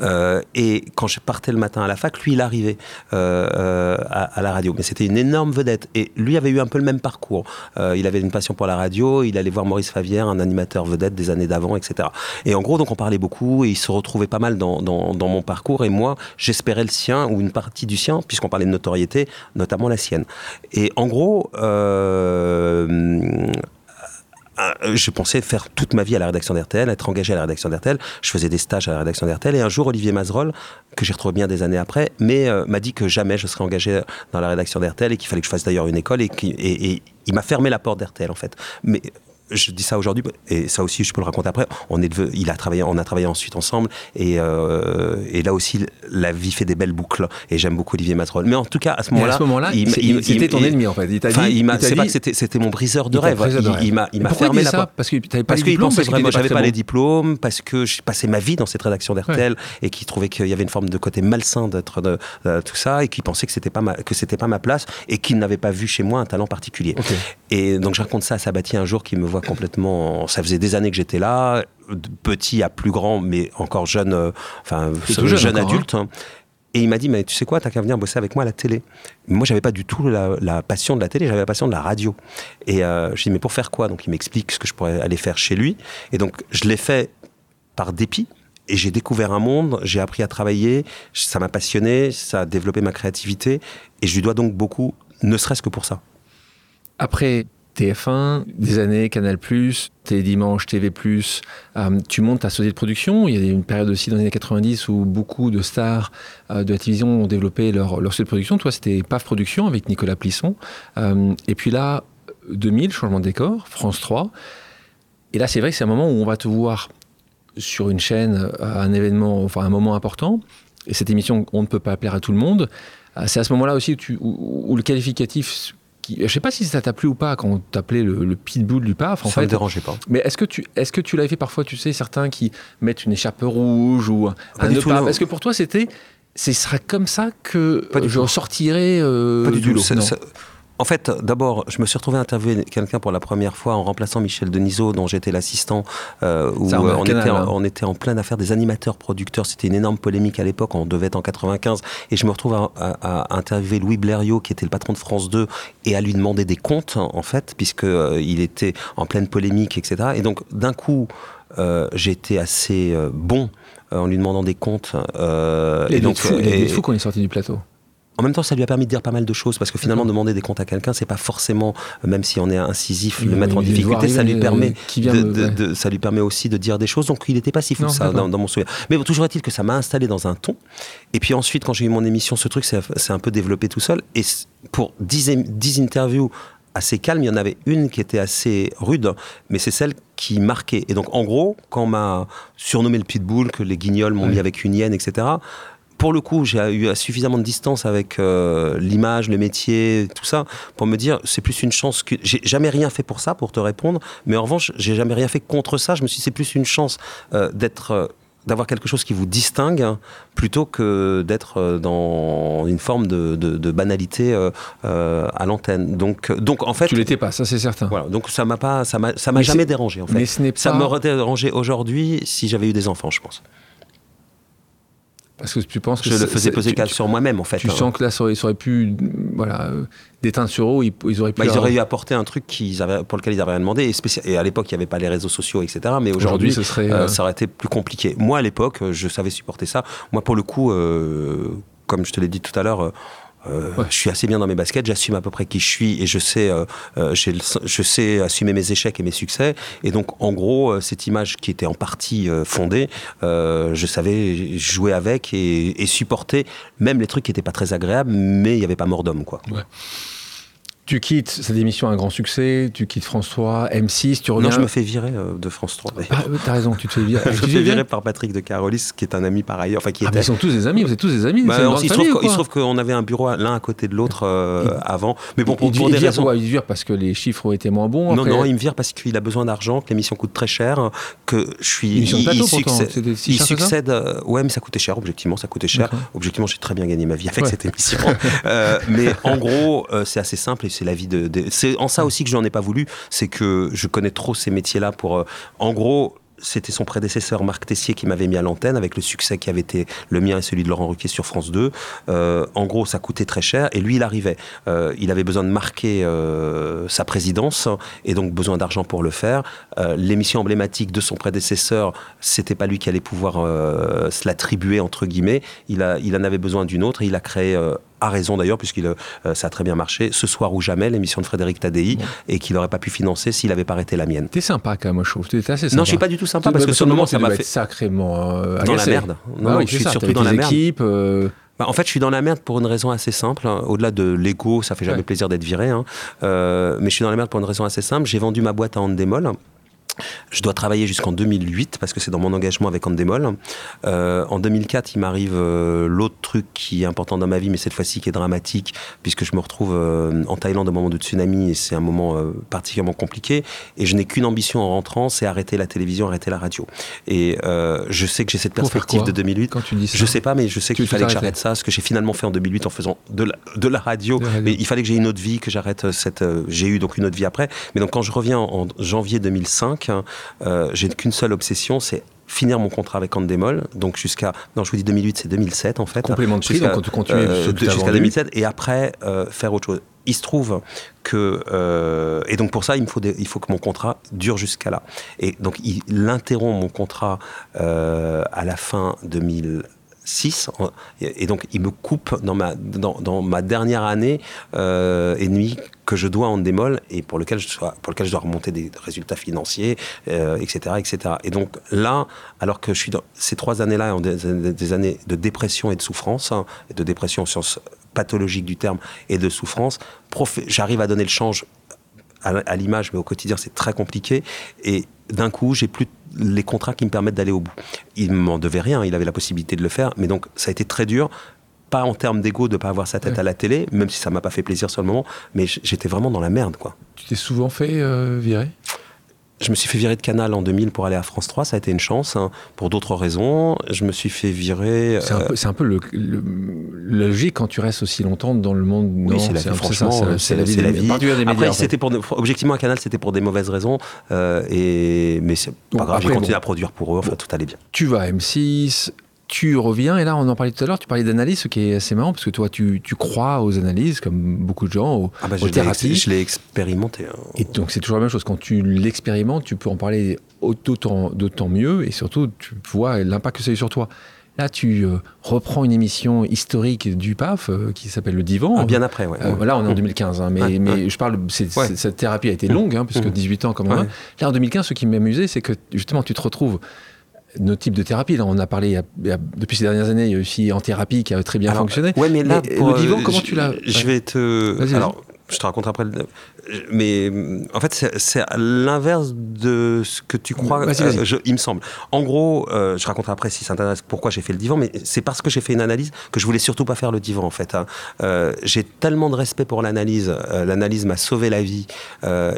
Euh, et quand je partais le matin à la fac, lui, il arrivait euh, euh, à, la radio. Mais c'était une énorme vedette. Et lui avait eu un peu le même parcours. Il avait une passion pour la radio. Il allait voir Maurice Favière, un animateur vedette des années d'avant, etc. Et en gros, donc, on parlait beaucoup et il se retrouvait pas mal dans, dans, mon parcours. Et moi, j'espérais le sien ou une partie du sien, puisqu'on parlait de notoriété, notamment la sienne. Et en gros, je pensais faire toute ma vie à la rédaction d'RTL, être engagé à la rédaction d'RTL. Je faisais des stages à la rédaction d'RTL et un jour, Olivier Mazerolle, que j'ai retrouvé bien des années après, euh, m'a dit que jamais je serais engagé dans la rédaction d'RTL et qu'il fallait que je fasse d'ailleurs une école et il m'a fermé la porte d'RTL en fait. Mais je dis ça aujourd'hui, et ça aussi je peux le raconter après. On est il a travaillé, on a travaillé ensuite ensemble, et, euh, et là aussi la vie fait des belles boucles. Et j'aime beaucoup Olivier Matrol. Mais en tout cas, à ce moment-là,
moment c'était ton ennemi en fait.
Il c'est pas que c'était mon briseur de rêve. Il m'a
fermé la porte
parce que t'avais pas les diplômes. Parce j'avais pas les diplômes, parce que j'ai passé ma vie dans cette rédaction d'RTL et qui trouvait qu'il y avait une forme de côté malsain d'être de tout ça et qui pensait que c'était pas ma, que c'était pas ma place et qu'il n'avait pas vu chez moi un talent particulier. Et donc je raconte ça à Sabati un jour qui me voit complètement. Ça faisait des années que j'étais là, de petit à plus grand, mais encore jeune, euh, enfin jeune, jeune hein. adulte. Et il m'a dit, mais tu sais quoi, t'as qu'à venir bosser avec moi à la télé. Moi, j'avais pas du tout la, passion de la télé, j'avais la passion de la radio. Et euh, je dis, mais pour faire quoi? Donc il m'explique ce que je pourrais aller faire chez lui. Et donc je l'ai fait par dépit. Et j'ai découvert un monde, j'ai appris à travailler, ça m'a passionné, ça a développé ma créativité. Et je lui dois donc beaucoup, ne serait-ce que pour ça.
Après TF1, des années Canal+, Télé Dimanche, TV+, euh, tu montes ta société de production. Il y a une période aussi dans les années 90 où beaucoup de stars euh, de la télévision ont développé leur, société de production. Toi, c'était PAF Production avec Nicolas Plisson. Euh, et puis là, 2000, changement de décor, France 3. Et là, c'est vrai que c'est un moment où on va te voir sur une chaîne, un événement, enfin un moment important. Et cette émission, on ne peut pas plaire à tout le monde. C'est à ce moment-là aussi où, le qualificatif je je sais pas si ça t'a plu ou pas quand on t'appelait le, pitbull du PAF.
En ça ne me dérangeait pas.
Mais est-ce que tu, est-ce que tu l'avais fait parfois, tu sais, certains qui mettent une écharpe rouge ou un nœud Est-ce que pour toi c'était, ce serait comme ça que je sortirais euh, du, lot?
En fait, d'abord, je me suis retrouvé à interviewer quelqu'un pour la première fois en remplaçant Michel Denisot, dont j'étais l'assistant, euh, où euh, on, était en, hein. on, était en, pleine affaire des animateurs-producteurs. C'était une énorme polémique à l'époque, on devait être en 95. Et je me retrouve à, à, interviewer Louis Blériot, qui était le patron de France 2, et à lui demander des comptes, en fait, puisqu'il euh, il était en pleine polémique, etc. Et donc, d'un coup, euh, été assez bon en lui demandant des comptes.
et donc, fou, il est fou il est sorti du plateau.
En même temps, ça lui a permis de dire pas mal de choses parce que finalement, demander des comptes à quelqu'un, c'est pas forcément, même si on est incisif, le mettre en difficulté, ça lui permet, de, ça lui permet aussi de dire des choses. Donc, il n'était pas si fou que ça dans, mon souvenir. Mais bon, toujours est-il que ça m'a installé dans un ton. Et puis ensuite, quand j'ai eu mon émission, ce truc s'est un peu développé tout seul. Et pour 10, 10 interviews assez calmes, il y en avait une qui était assez rude, mais c'est celle qui marquait. Et donc, en gros, quand on m'a surnommé le pitbull, que les guignols m'ont mis avec une hyène, etc., pour le coup, j'ai eu suffisamment de distance avec euh, l'image, le métier, tout ça, pour me dire, c'est plus une chance que. J'ai jamais rien fait pour ça, pour te répondre, mais en revanche, j'ai jamais rien fait contre ça. Je me suis dit, c'est plus une chance euh, d'être. Euh, d'avoir quelque chose qui vous distingue plutôt que d'être dans une forme de, banalité à l'antenne. Donc, donc en fait,
tu l'étais pas, ça c'est certain.
Voilà, donc ça m'a pas, ça m'a, jamais dérangé en fait. Mais ce n'est pas... Ça m'aurait dérangé aujourd'hui si j'avais eu des enfants, je pense.
Parce que tu penses que
je le faisais poser cas sur moi-même en fait.
Tu hein. sens que là, ça aurait, pu, voilà, euh, d'éteindre sur eau, ils, auraient pu.
Bah, ils auraient eu apporté un truc qu'ils avaient, pour lequel ils n'avaient rien demandé. Et, et à l'époque, il n'y avait pas les réseaux sociaux, etc. Mais aujourd'hui, euh, euh, ça aurait été plus compliqué. Moi, à l'époque, je savais supporter ça. Moi, pour le coup, comme je te l'ai dit tout à l'heure euh, je suis assez bien dans mes baskets, j'assume à peu près qui je suis et je sais, euh, euh, je sais assumer mes échecs et mes succès. Et donc, en gros, cette image qui était en partie fondée, je savais jouer avec et, supporter même les trucs qui n'étaient pas très agréables, mais il n'y avait pas mort d'homme, quoi.
Tu quittes cette émission un grand succès, tu quittes France 3, M6, tu reviens.
Non, je me fais virer euh, de France 3.
Ah, t'as raison, tu te fais virer.
je me fais virer par Patrick de Carolis, qui est un ami par ailleurs. Enfin, qui
ah, était... ils sont tous des amis, vous êtes tous des amis. Bah,
il, se trouve qu'on avait un bureau l'un à côté de l'autre euh, avant. Mais bon, pour,
des raisons. il vire parce que les chiffres ont été moins bons.
Non, non, il me vire parce qu'il a besoin d'argent, que l'émission coûte très cher, que je suis.
Il,
succède, il succède. Euh, ouais, mais ça coûtait cher, objectivement, ça coûtait cher. Objectivement, j'ai très bien gagné ma vie avec cette émission. Mais en gros, c'est assez simple et c'est la vie de c'est en ça aussi que je n'en ai pas voulu, c'est que je connais trop ces métiers-là pour, euh, en gros, c'était son prédécesseur Marc Tessier qui m'avait mis à l'antenne avec le succès qui avait été le mien et celui de Laurent Ruquier sur France 2. Euh, en gros, ça coûtait très cher et lui, il arrivait. Euh, il avait besoin de marquer sa présidence et donc besoin d'argent pour le faire. L'émission emblématique de son prédécesseur, c'était pas lui qui allait pouvoir se l'attribuer entre guillemets. Il, a, il en avait besoin d'une autre et il a créé a raison d'ailleurs, puisqu'il euh, ça a très bien marché, Ce soir ou jamais, l'émission de Frédéric Tadei, et qu'il n'aurait pas pu financer s'il n'avait pas arrêté la mienne.
T'es sympa quand même, je trouve. T'es assez sympa.
Non, je suis pas du tout sympa, parce que ce moment, ça m'a fait.
sacrément.
Euh, dans la merde. Non,
bah je suis surtout dans la merde. Équipes, euh,
Bah, en fait, je suis dans la merde pour une raison assez simple. Au-delà de l'ego, ça fait jamais
Ouais.
plaisir d'être viré. hein. Euh, mais je suis dans la merde pour une raison assez simple. J'ai vendu ma boîte à Endemol. Je dois travailler jusqu'en 2008 parce que c'est dans mon engagement avec Endemol. Euh, en 2004, il m'arrive euh, l'autre truc qui est important dans ma vie, mais cette fois-ci qui est dramatique, puisque je me retrouve euh, en Thaïlande au moment de tsunami et c'est un moment euh, particulièrement compliqué. Et je n'ai qu'une ambition en rentrant, c'est arrêter la télévision, arrêter la radio. Et euh, je sais que j'ai cette perspective de 2008.
Quand tu dis ça
Je sais pas, mais je sais qu'il fallait que j'arrête ça, ce que j'ai finalement fait en 2008 en faisant de la, de la radio.
De la radio.
Mais il fallait que j'ai une autre vie, que j'arrête cette. euh, j'ai eu donc une autre vie après. Mais donc quand je reviens en, en janvier 2005, Hein. Euh, j'ai qu'une seule obsession, c'est finir mon contrat avec Andemol, donc jusqu'à, non je vous dis 2008, c'est 2007 en fait.
Complément de prix, donc quand
euh, Jusqu'à 2007, et après euh, faire autre chose. Il se trouve que, euh, et donc pour ça, il, me faut il faut que mon contrat dure jusqu'à là. Et donc il, il interrompt mon contrat à la fin 2000. 6. Et donc, il me coupe dans ma, dans, ma dernière année euh, et demie que je dois en démol et pour lequel je, sois, pour lequel je dois remonter des résultats financiers, euh, etc., etc. Et donc là, alors que je suis dans ces trois années-là, des, des années de dépression et de souffrance, hein, de dépression au sens pathologique du terme et de souffrance, j'arrive à donner le change à, à l'image, mais au quotidien, c'est très compliqué. Et d'un coup, j'ai plus de les contrats qui me permettent d'aller au bout. Il m'en devait rien, il avait la possibilité de le faire, mais donc ça a été très dur. Pas en termes d'ego de pas avoir sa tête
Ouais.
à la télé, même si ça m'a pas fait plaisir sur le moment, mais j'étais vraiment dans la merde, quoi.
Tu t'es souvent fait euh, virer?
Je me suis fait virer de Canal en 2000 pour aller à France 3, ça a été une chance, hein, pour d'autres raisons. Je me suis fait virer.
C'est un
euh,
peu, c'est un peu le, le- la logique quand tu restes aussi longtemps dans le monde.
Oui, c'est la
un
vie, euh,
la vie. des- médias,
Après,
en fait.
c'était pour, objectivement, à Canal, c'était pour des mauvaises raisons, euh, et, mais c'est pas grave, j'ai continué
bon.
à produire pour eux, enfin, tout allait bien.
Tu vas à M6, tu reviens, et là, on en parlait tout à l'heure, tu parlais d'analyse, ce qui est assez marrant, parce que toi, tu, tu crois aux analyses, comme beaucoup de gens, aux,
Ah bah,
aux
je
thérapies.
je l'ai expérimenté. hein.
Et donc, c'est toujours la même chose. Quand tu l'expérimentes, tu peux en parler d'autant, mieux, et surtout, tu vois l'impact que ça a eu sur toi. Là, tu euh, reprends une émission historique du PAF euh, qui s'appelle Le Divan.
Ah, bien après, ouais.
Euh, là, on est en 2015, hein, mais,
Ouais,
mais
ouais.
je parle,
Ouais.
cette thérapie a été longue, hein, puisque
Mhm.
18 ans comme on a.
Ouais.
Là, en 2015, ce qui m'amusait, c'est que justement, tu te retrouves nos types de thérapie. Là, on a parlé il y a- il y a- depuis ces dernières années, il y a aussi en thérapie qui a très bien
Alors,
fonctionné.
Ouais, mais là,
Mais,
pour,
le divan,
euh,
comment
je-
tu l'as-
Je vais te.
Vas-y,
Alors, je te raconte après. le- Mais en fait, c'est- l'inverse de ce que tu crois. Euh, je- il me semble. En gros, euh, je raconterai après si ça t'intéresse pourquoi j'ai fait le divan, mais c'est parce que j'ai fait une analyse que je voulais surtout pas faire le divan en fait. hein. Euh, j'ai tellement de respect pour l'analyse. l'analyse m'a sauvé la vie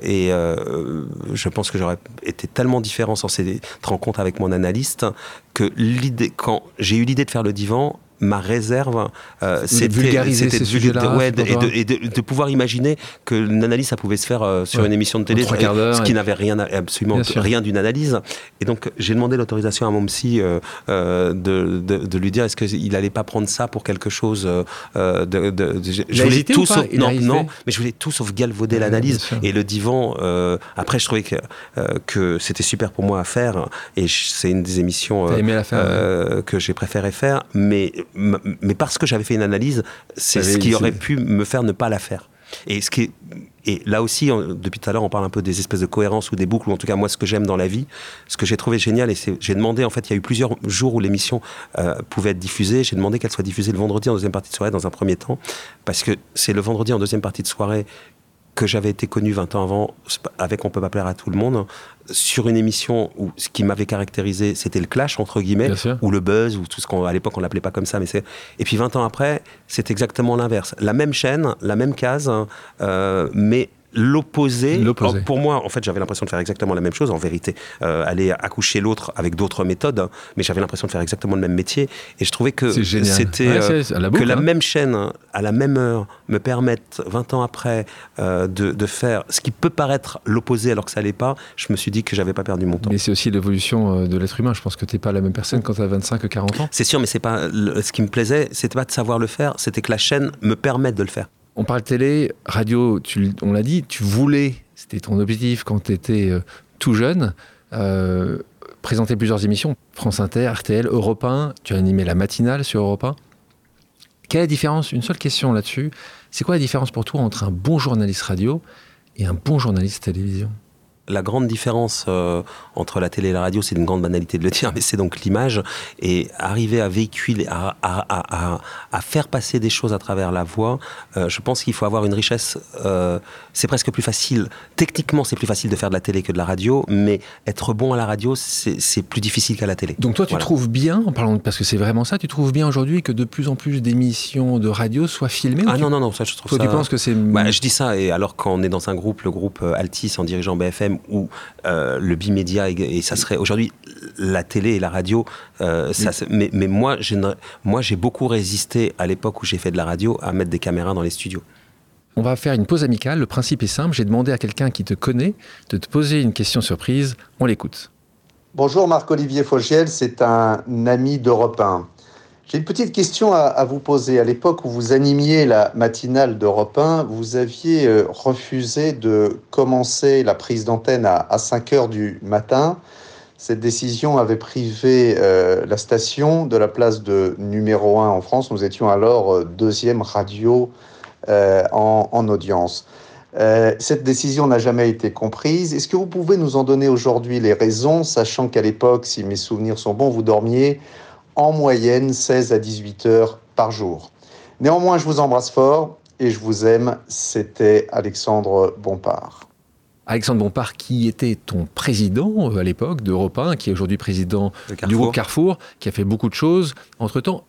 et je pense que j'aurais été tellement différent sans cette rencontre avec mon analyste que l'idée, quand j'ai eu l'idée de faire le divan, ma réserve, euh, c'était de ouais,
c'est
et, de, et de- de pouvoir imaginer que l'analyse ça pouvait se faire euh, sur
Ouais.
une émission de télé, ce qui n'avait rien, absolument rien d'une analyse. Et donc j'ai demandé l'autorisation à mon psy euh, euh, de, de, de lui dire est-ce qu'il n'allait pas prendre ça pour quelque chose euh, euh, de, de- de- je voulais tout sauf non non mais je voulais tout sauf galvauder
Ouais,
l'analyse. et le divan euh, après je trouvais que euh, que c'était super pour moi à faire. Et c'est une des émissions euh,
faire
que j'ai préféré faire, mais, mais parce que j'avais fait une analyse, c'est ce qui aurait pu me faire ne pas la faire. Et, ce qui est- et là aussi, on- depuis tout à l'heure, on parle un peu des espèces de cohérence ou des boucles, ou en tout cas moi ce que j'aime dans la vie, ce que j'ai trouvé génial, et c'est j'ai demandé, en fait, il y a eu plusieurs jours où l'émission euh, pouvait être diffusée, j'ai demandé qu'elle soit diffusée le vendredi en deuxième partie de soirée dans un premier temps, parce que c'est le vendredi en deuxième partie de soirée que j'avais été connu 20 ans avant, avec On peut pas plaire à tout le monde, sur une émission où ce qui m'avait caractérisé, c'était le clash, entre guillemets, ou le buzz, ou tout ce qu'on, à l'époque, on l'appelait pas comme ça, mais c'est. Et puis 20 ans après, c'est exactement l'inverse. La même chaîne, la même case, euh, mais l'opposé. Pour moi, en fait, j'avais l'impression de faire exactement la même chose, en vérité. Euh, aller accoucher l'autre avec d'autres méthodes, hein, mais j'avais l'impression de faire exactement le même métier. Et je trouvais que c'était.
Ouais,
euh, que la
hein.
même chaîne, à la même heure, me permette, 20 ans après, euh, de, de faire ce qui peut paraître l'opposé alors que ça l'est pas, je me suis dit que j'avais pas perdu mon temps.
Mais c'est aussi l'évolution de l'être humain. Je pense que tu n'es pas la même personne quand tu as 25 ou 40 ans.
C'est sûr, mais c'est pas le- ce qui me plaisait, c'était pas de savoir le faire, c'était que la chaîne me permette de le faire.
On parle télé, radio, on l'a dit, tu voulais, c'était ton objectif quand tu étais euh, tout jeune, euh, présenter plusieurs émissions, France Inter, RTL, Europe 1, tu as animé la matinale sur Europe 1. Quelle est la différence Une seule question là-dessus. C'est quoi la différence pour toi entre un bon journaliste radio et un bon journaliste télévision?
La grande différence euh, entre la télé et la radio, c'est une grande banalité de le dire, mais c'est donc l'image. Et arriver à véhiculer, à, à, à, à, faire passer des choses à travers la voix, euh, je pense qu'il faut avoir une richesse. Euh, c'est presque plus facile. Techniquement, c'est plus facile de faire de la télé que de la radio, mais être bon à la radio, c'est plus difficile qu'à la télé.
Donc toi, tu trouves bien, en parlant, parce que c'est vraiment ça, tu trouves bien aujourd'hui que de plus en plus d'émissions de radio soient filmées
Ah non, non, non, ça je trouve
toi,
ça.
tu penses que c'est.
Bah, je dis ça, et alors qu'on est dans un groupe, le groupe Altis en dirigeant BFM, ou euh, le bimédia, et, et, ça serait aujourd'hui la télé et la radio, euh, ça, oui. mais, mais moi, moi j'ai beaucoup résisté à l'époque où j'ai fait de la radio à mettre des caméras dans les studios.
On va faire une pause amicale. Le principe est simple. J'ai demandé à quelqu'un qui te connaît de te poser une question surprise. On l'écoute.
Bonjour Marc-Olivier Fogiel, c'est un ami d'Europe 1. J'ai une petite question à, vous poser. À l'époque où vous animiez la matinale d'Europe 1, vous aviez euh, refusé de commencer la prise d'antenne à, à, 5 heures du matin. Cette décision avait privé euh, la station de la place de numéro 1 en France. Nous étions alors euh, deuxième radio en, en, audience. Cette décision n'a jamais été comprise. Est-ce que vous pouvez nous en donner aujourd'hui les raisons, sachant qu'à l'époque, si mes souvenirs sont bons, vous dormiez en moyenne 16 à 18 heures par jour. Néanmoins, je vous embrasse fort et je vous aime. C'était Alexandre Bompard.
Alexandre Bompard, qui était ton président à l'époque d'Europe 1, qui est aujourd'hui président du groupe Carrefour, qui a fait beaucoup de choses entre-temps.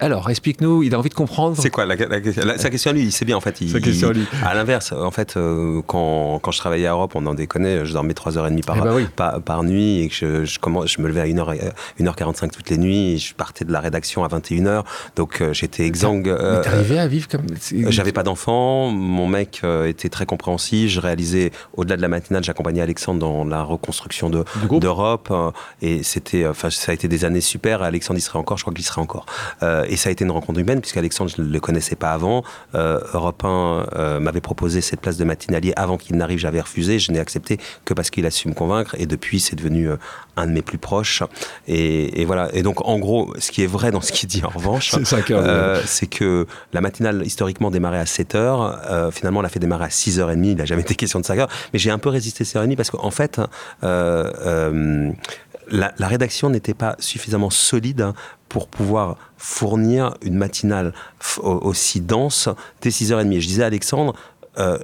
Alors, explique-nous, il a envie de comprendre.
C'est quoi la, la, la, sa question à lui? Il sait bien, en fait. Il,
sa question à lui.
À l'inverse, en fait, euh, quand, quand, je travaillais à Europe, on en déconnait, je dormais 3h30 par,
eh ben oui.
par, par, nuit et que je, je, commence, je me levais à 1h, 1h45 toutes les nuits et je partais de la rédaction à 21h. Donc, euh, j'étais exsangue.
Euh, Mais t'arrivais à vivre comme.
J'avais pas d'enfant, mon mec euh, était très compréhensif, je réalisais, au-delà de la matinale, j'accompagnais Alexandre dans la reconstruction d'Europe de, et c'était, enfin, ça a été des années super. Alexandre y serait encore, je crois qu'il y serait encore. Euh, et ça a été une rencontre humaine puisqu'Alexandre, je ne le connaissais pas avant. Euh, Europe 1 euh, m'avait proposé cette place de matinalier avant qu'il n'arrive, j'avais refusé. Je n'ai accepté que parce qu'il a su me convaincre et depuis, c'est devenu un de mes plus proches. Et, et, voilà. Et donc, en gros, ce qui est vrai dans ce qu'il dit en revanche, c'est que la matinale historiquement démarrait à 7 heures. finalement, on l'a fait démarrer à 6h30. Il n'a jamais été question de 5 heures. Mais j'ai un peu résisté ces réunions parce qu'en fait, euh, euh, la, la, rédaction n'était pas suffisamment solide pour pouvoir fournir une matinale aussi dense dès 6h30. Je disais à Alexandre, euh,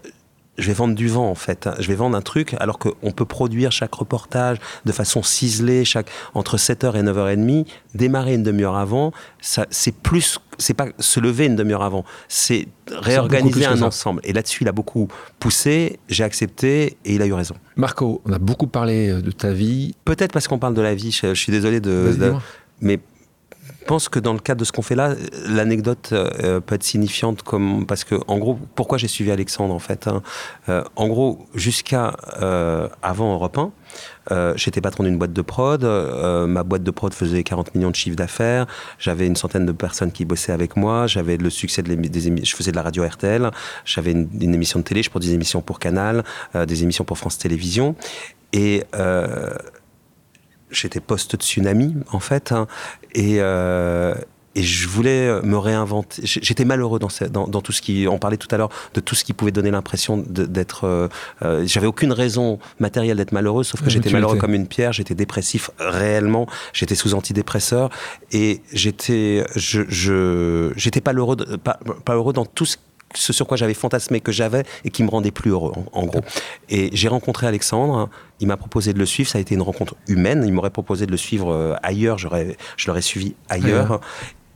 je vais vendre du vent en fait. Je vais vendre un truc alors qu'on peut produire chaque reportage de façon ciselée, chaque entre 7h et 9h30, démarrer une demi-heure avant, ça c'est plus c'est pas se lever une demi-heure avant, c'est réorganiser un ensemble. Et là-dessus, il a beaucoup poussé, j'ai accepté et il a eu raison.
Marco, on a beaucoup parlé de ta vie.
Peut-être parce qu'on parle de la vie, je, je suis désolé de, de mais pense que dans le cadre de ce qu'on fait là, l'anecdote euh, peut être signifiante comme parce que en gros, pourquoi j'ai suivi Alexandre en fait. Hein, euh, en gros, jusqu'à euh, avant Europe 1, euh, j'étais patron d'une boîte de prod. Euh, ma boîte de prod faisait 40 millions de chiffres d'affaires. J'avais une centaine de personnes qui bossaient avec moi. J'avais le succès de des. Je faisais de la radio RTL. J'avais une, émission de télé. Je produisais des émissions pour Canal, euh, des émissions pour France Télévisions. Et j'étais post-tsunami, en fait. Hein, et, euh, et je voulais me réinventer. J'étais malheureux dans, dans, dans, tout ce qui. On parlait tout à l'heure de tout ce qui pouvait donner l'impression d'être. Euh, euh, J'avais aucune raison matérielle d'être malheureux, sauf que
Oui,
j'étais malheureux comme une pierre. J'étais dépressif réellement. J'étais sous antidépresseur et j'étais. Je, je, j'étais pas heureux, pas heureux dans tout ce ce sur quoi j'avais fantasmé que j'avais et qui me rendait plus heureux en, en gros. Et j'ai rencontré Alexandre, il m'a proposé de le suivre, ça a été une rencontre humaine, il m'aurait proposé de le suivre euh, ailleurs, j'aurais, je l'aurais suivi ailleurs.
Ailleurs.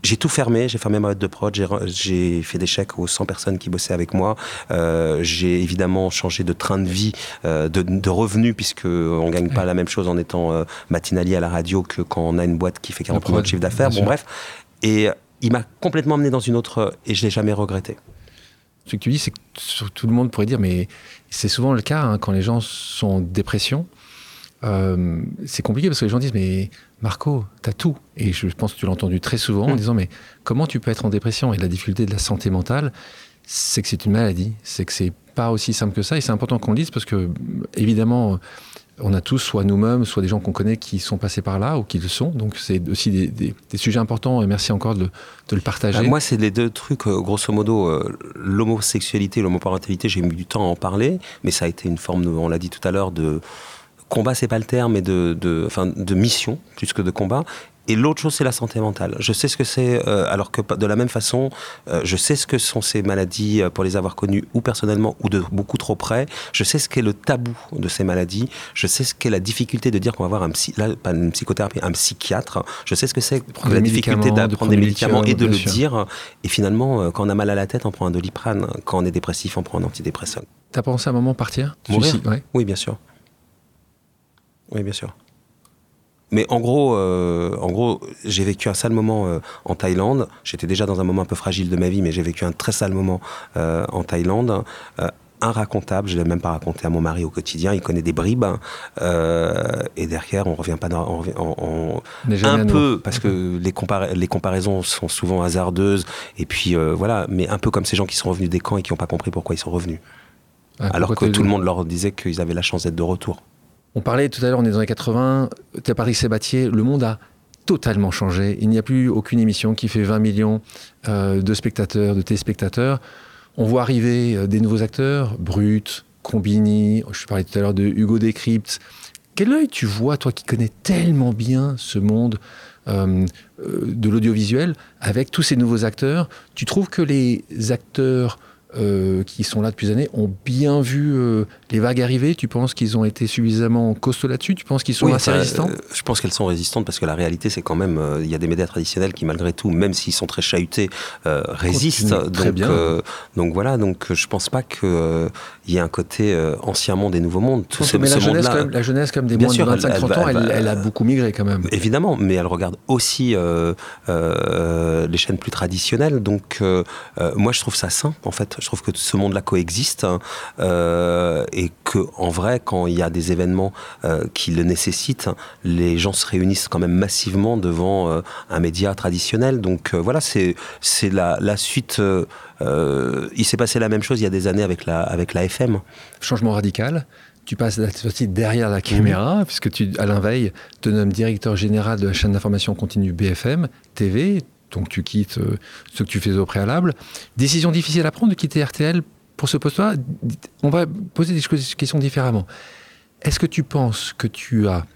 J'ai tout fermé, j'ai fermé ma boîte de prod, j'ai, fait des chèques aux 100 personnes qui bossaient avec moi. Euh, j'ai évidemment changé de train de vie, euh, de, de revenus, puisque on gagne pas la même chose en étant euh, matinalier à la radio que quand on a une boîte qui fait 40
prod,
millions de chiffre d'affaires. Bon, bref. Et il m'a complètement amené dans une autre, et je l'ai jamais regretté.
Ce que tu dis, c'est que tout le monde pourrait dire, mais c'est souvent le cas hein, quand les gens sont en dépression. Euh, c'est compliqué parce que les gens disent, mais Marco, t'as tout. Et je pense que tu l'as entendu très souvent en
Mm.
disant, mais comment tu peux être en dépression? Et la difficulté de la santé mentale, c'est que c'est une maladie, c'est que c'est pas aussi simple que ça. Et c'est important qu'on le dise parce que, évidemment, on a tous, soit nous-mêmes, soit des gens qu'on connaît qui sont passés par là ou qui le sont. Donc c'est aussi des, sujets importants et merci encore de, le partager.
Bah, moi, c'est les deux trucs, euh, grosso modo, euh, l'homosexualité, l'homoparentalité, j'ai mis du temps à en parler, mais ça a été une forme, on l'a dit tout à l'heure, de combat, c'est pas le terme, mais de mission plus que de combat. Et l'autre chose, c'est la santé mentale. Je sais ce que c'est, euh, alors que de la même façon, euh, je sais ce que sont ces maladies euh, pour les avoir connues ou personnellement ou de beaucoup trop près. Je sais ce qu'est le tabou de ces maladies. Je sais ce qu'est la difficulté de dire qu'on va avoir un psy, là, pas une psychothérapie, un psychiatre. Je sais ce que c'est la difficulté d'apprendre des médicaments et de le dire. Et finalement, quand on a mal à la tête, on prend un doliprane. Quand on est dépressif, on prend un antidépresseur.
T'as pensé à un moment partir?
Mourir? Oui, bien sûr. Oui, bien sûr. Mais en gros, euh, en gros, j'ai vécu un sale moment euh, en Thaïlande. J'étais déjà dans un moment un peu fragile de ma vie, mais j'ai vécu un très sale moment euh, en Thaïlande racontable, je ne l'ai même pas raconté à mon mari au quotidien, il connaît des bribes, et derrière on revient pas dans, on, un peu, parce que les, les comparaisons sont souvent hasardeuses, et puis voilà, mais un peu comme ces gens qui sont revenus des camps et qui n'ont pas compris pourquoi ils sont revenus. Ah, Alors que tout le monde leur disait qu'ils avaient la chance d'être de retour.
On parlait tout à l'heure, on est dans les 80, tu as Paris Sébatier, le monde a totalement changé. Il n'y a plus aucune émission qui fait 20 millions euh, de spectateurs, de téléspectateurs. On voit arriver euh, des nouveaux acteurs, Brut, Combini, je parlais tout à l'heure de Hugo Décrypte. Quel œil tu vois, toi qui connais tellement bien ce monde euh, de l'audiovisuel, avec tous ces nouveaux acteurs? Tu trouves que les acteurs euh, qui sont là depuis des années ont bien vu euh, les vagues arriver Tu penses qu'ils ont été suffisamment costauds là-dessus? Tu penses qu'ils sont assez résistants? euh,
Je pense qu'elles sont résistantes parce que la réalité, c'est quand même, il y a des médias traditionnels qui, malgré tout, même s'ils sont très chahutés, résistent.
très
donc,
bien.
donc voilà, donc je pense pas qu'il y ait un côté ancien monde et nouveau monde.
Tout ce, mais la, jeunesse, comme, la jeunesse, comme des moins de 25-30 ans, elle, elle, a beaucoup migré quand même.
Évidemment, mais elle regarde aussi les chaînes plus traditionnelles. Donc moi, je trouve ça sain, en fait je trouve que ce monde-là coexiste hein, euh, et que en vrai, quand il y a des événements euh, qui le nécessitent, les gens se réunissent quand même massivement devant euh, un média traditionnel. Donc voilà, c'est c'est la, la suite. il s'est passé la même chose il y a des années avec la avec la FM.
Changement radical tu passes aussi derrière la caméra, puisque tu, Alain Veil te nomme directeur général de la chaîne d'information continue BFM TV donc tu quittes euh, ce que tu faisais au préalable. Décision difficile à prendre de quitter RTL pour ce poste-là. On va poser des questions différemment. Est-ce que tu penses que tu as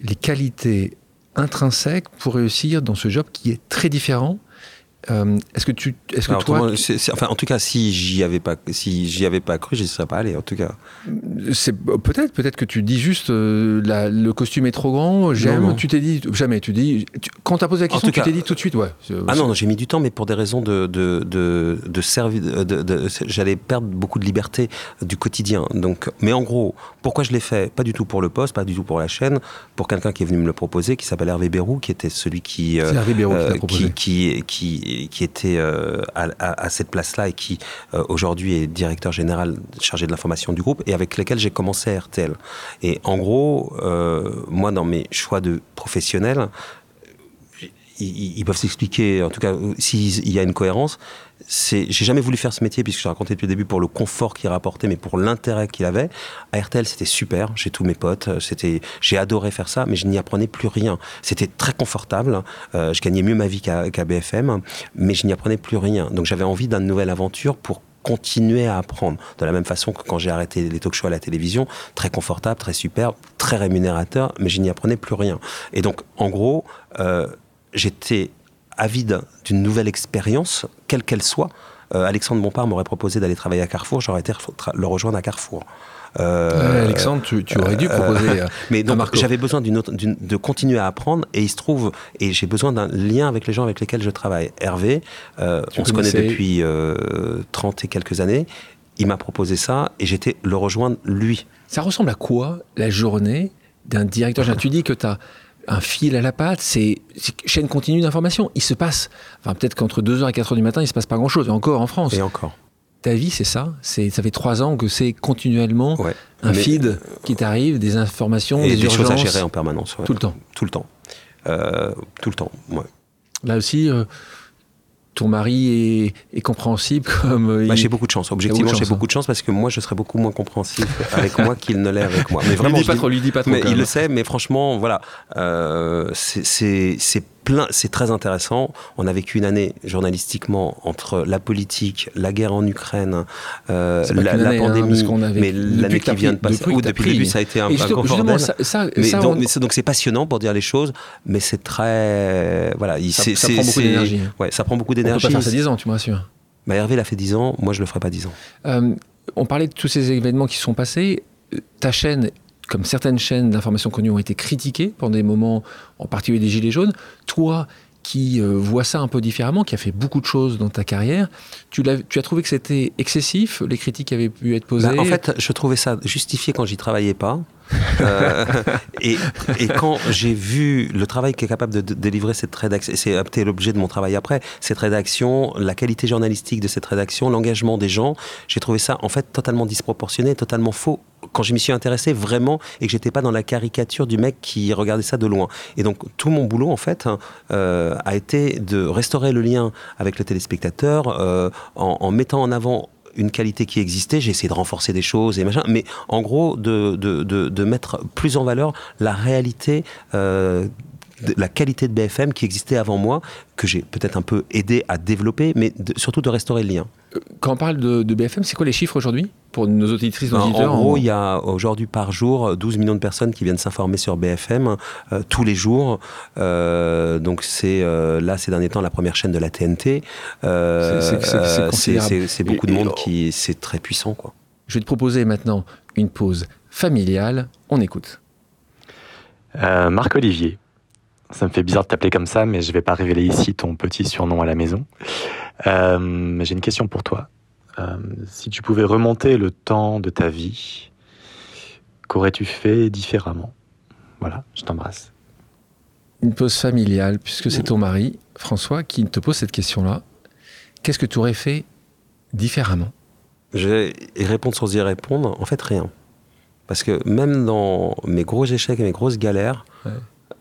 les qualités intrinsèques pour réussir dans ce job qui est très différent euh, est-ce que tu, est-ce que toi,
enfin, en tout cas, si j'y avais pas, si j'y avais pas cru, j'y serais pas allé. En tout cas,
c'est peut-être, peut-être que tu dis juste euh, le costume est trop grand. J'aime. Tu t'es dit jamais. Tu dis quand t'as posé la question, tu t'es dit tout de suite, ouais.
Ah non, j'ai mis du temps, mais pour des raisons de de de, de, j'allais perdre beaucoup de liberté du quotidien. Donc, mais en gros, pourquoi je l'ai fait? Pas du tout pour le poste, pas du tout pour la chaîne, pour quelqu'un qui est venu me le proposer, qui s'appelle Hervé Bérou, qui était celui qui,
euh, Hervé Bérou
qui, qui, qui qui, était euh, à, cette place-là et qui euh, aujourd'hui est directeur général chargé de l'information du groupe et avec lesquels j'ai commencé à RTL. Et en gros, euh, moi, dans mes choix de professionnels, ils, peuvent s'expliquer, en tout cas, s'il y a une cohérence. C'est, j'ai jamais voulu faire ce métier puisque je raconté depuis le début pour le confort qu'il rapportait, mais pour l'intérêt qu'il avait. À RTL, c'était super. J'ai tous mes potes. C'était, j'ai adoré faire ça, mais je n'y apprenais plus rien. C'était très confortable. Euh, je gagnais mieux ma vie qu'à, BFM, mais je n'y apprenais plus rien. Donc j'avais envie d'une nouvelle aventure pour continuer à apprendre. De la même façon que quand j'ai arrêté les talk shows à la télévision, très confortable, très super, très rémunérateur, mais je n'y apprenais plus rien. Et donc, en gros, euh, j'étais avide d'une nouvelle expérience, quelle qu'elle soit. Euh, Alexandre Bompard m'aurait proposé d'aller travailler à Carrefour, j'aurais été le rejoindre à Carrefour.
Euh, Alexandre, tu, aurais dû euh, proposer.
mais donc j'avais besoin d'une de continuer à apprendre et il se trouve et j'ai besoin d'un lien avec les gens avec lesquels je travaille. Hervé, on se connaît depuis 30 et quelques années. Il m'a proposé ça et j'étais le rejoindre lui.
Ça ressemble à quoi la journée d'un directeur Tu dis que tu as un fil à la patte, c'est chaîne continue d'information. Il se passe, enfin peut-être qu'entre 2h et 4h du matin, il se passe pas grand-chose, et encore en France.
Et encore.
Ta vie, c'est ça? C'est, Ça fait trois ans que c'est continuellement un feed qui t'arrive, des informations, et des, choses
à gérer en permanence.
Tout le temps
Tout le temps. Euh, tout le temps, ouais.
Là aussi, euh, ton mari est, compréhensible comme.
Bah, j'ai beaucoup de chance. Objectivement, j'ai beaucoup de chance parce que moi, je serais beaucoup moins compréhensif avec moi qu'il ne l'est avec moi.
Mais vraiment, lui dis pas trop, lui dis pas trop.
Mais il le sait, mais franchement, voilà, euh, c'est plein, c'est très intéressant. On a vécu une année journalistiquement entre la politique, la guerre en Ukraine, euh, la,
hein,
pandémie, mais l'année qui vient de passer, depuis, depuis le début, ça a été un, peu
bordel. Ça, ça,
donc c'est passionnant pour dire les choses, mais c'est très voilà,
ça, ça prend beaucoup d'énergie.
Ouais, ça prend beaucoup d'énergie.
On peut pas faire ça 10 ans, tu me rassures.
Bah, Hervé l'a fait 10 ans, moi je le ferai pas 10 ans.
Euh, on parlait de tous ces événements qui sont passés. Ta chaîne comme certaines chaînes d'information connues ont été critiquées pendant des moments, en particulier des Gilets jaunes, toi qui euh, vois ça un peu différemment, qui a fait beaucoup de choses dans ta carrière, tu, as, trouvé que c'était excessif, les critiques qui avaient pu être posées?
Bah, En fait, je trouvais ça justifié quand j'y travaillais pas. Euh, et, quand j'ai vu le travail qu'est capable de, délivrer cette rédaction, c'est l'objet de mon travail après, cette rédaction, la qualité journalistique de cette rédaction, l'engagement des gens, j'ai trouvé ça en fait totalement disproportionné, totalement faux quand je m'y suis intéressé vraiment et que j'étais pas dans la caricature du mec qui regardait ça de loin. Et donc tout mon boulot en fait hein, euh, a été de restaurer le lien avec le téléspectateur euh, en, mettant en avant une qualité qui existait, j'ai essayé de renforcer des choses et machin, mais en gros de, de, de, mettre plus en valeur la réalité euh, la qualité de BFM qui existait avant moi, que j'ai peut-être un peu aidé à développer, mais surtout de restaurer le lien.
Quand on parle de, BFM, c'est quoi les chiffres aujourd'hui? Pour nos auditrices, nos
ben,
auditeurs
En gros, il y a aujourd'hui par jour 12 millions de personnes qui viennent s'informer sur BFM euh, tous les jours. Euh, donc c'est là ces derniers temps la première chaîne de la TNT. c'est beaucoup de monde qui c'est très puissant quoi.
Je vais te proposer maintenant une pause familiale. On écoute.
Marc Olivier, ça me fait bizarre de t'appeler comme ça, mais je vais pas révéler ici ton petit surnom à la maison. Euh, J'ai une question pour toi. Euh, si tu pouvais remonter le temps de ta vie, qu'aurais-tu fait différemment? Voilà, je t'embrasse.
Une pause familiale, puisque c'est ton mari, François, qui te pose cette question-là. Qu'est-ce que tu aurais fait différemment?
Je vais y répondre sans y répondre. En fait, rien. Parce que même dans mes gros échecs et mes grosses galères,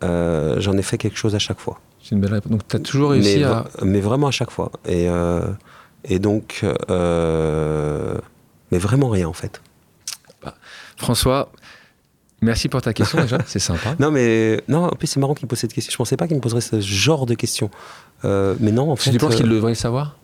euh, j'en ai fait quelque chose à chaque fois.
C'est une belle réponse. Donc tu as toujours réussi
mais,
à...
Mais vraiment à chaque fois. Et, euh, et donc... Euh, mais vraiment rien en fait.
Bah, François, merci pour ta question déjà, c'est sympa.
Non mais non, en plus c'est marrant qu'il me pose cette question. Je pensais pas qu'il me poserait ce genre de questions. mais non, en fait.
Tu penses qu'il devrait le savoir?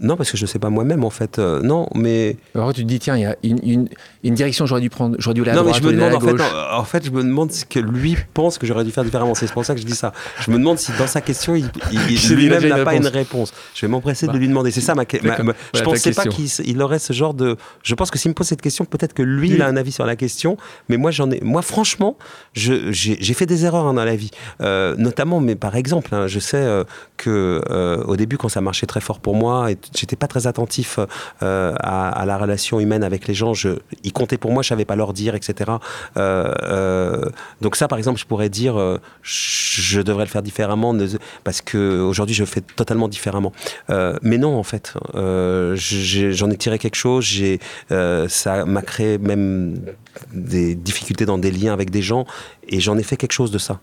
Non, parce que je ne sais pas moi-même en fait. Euh, non, mais.
Alors tu te dis tiens, il y a une, une, direction j'aurais dû prendre, j'aurais dû aller à
non,
droite.
Mais je me
demande
en fait, en, fait, je me demande ce que lui pense que j'aurais dû faire différemment. C'est pour ça que je dis ça. Je me demande si dans sa question, il, lui-même n'a pas une réponse. Je vais m'empresser de bah, lui demander. C'est ça ma, question. Je ne pensais pas qu'il aurait ce genre de. Je pense que s'il me pose cette question, peut-être que lui, il a un avis sur la question. Mais moi, j'en ai. Moi, franchement, j'ai fait des erreurs hein, dans la vie, euh, notamment. Mais par exemple, hein, je sais euh, que au début, quand ça marchait très fort pour moi, j'étais pas très attentif euh, à, la relation humaine avec les gens. Je, ils comptaient pour moi, je savais pas leur dire, etc. Euh, euh, donc ça, par exemple, je pourrais dire, je devrais le faire différemment parce que aujourd'hui, je fais totalement différemment. mais non, en fait, j'en ai, tiré quelque chose. J'ai, ça m'a créé même des difficultés dans des liens avec des gens, et j'en ai fait quelque chose de ça.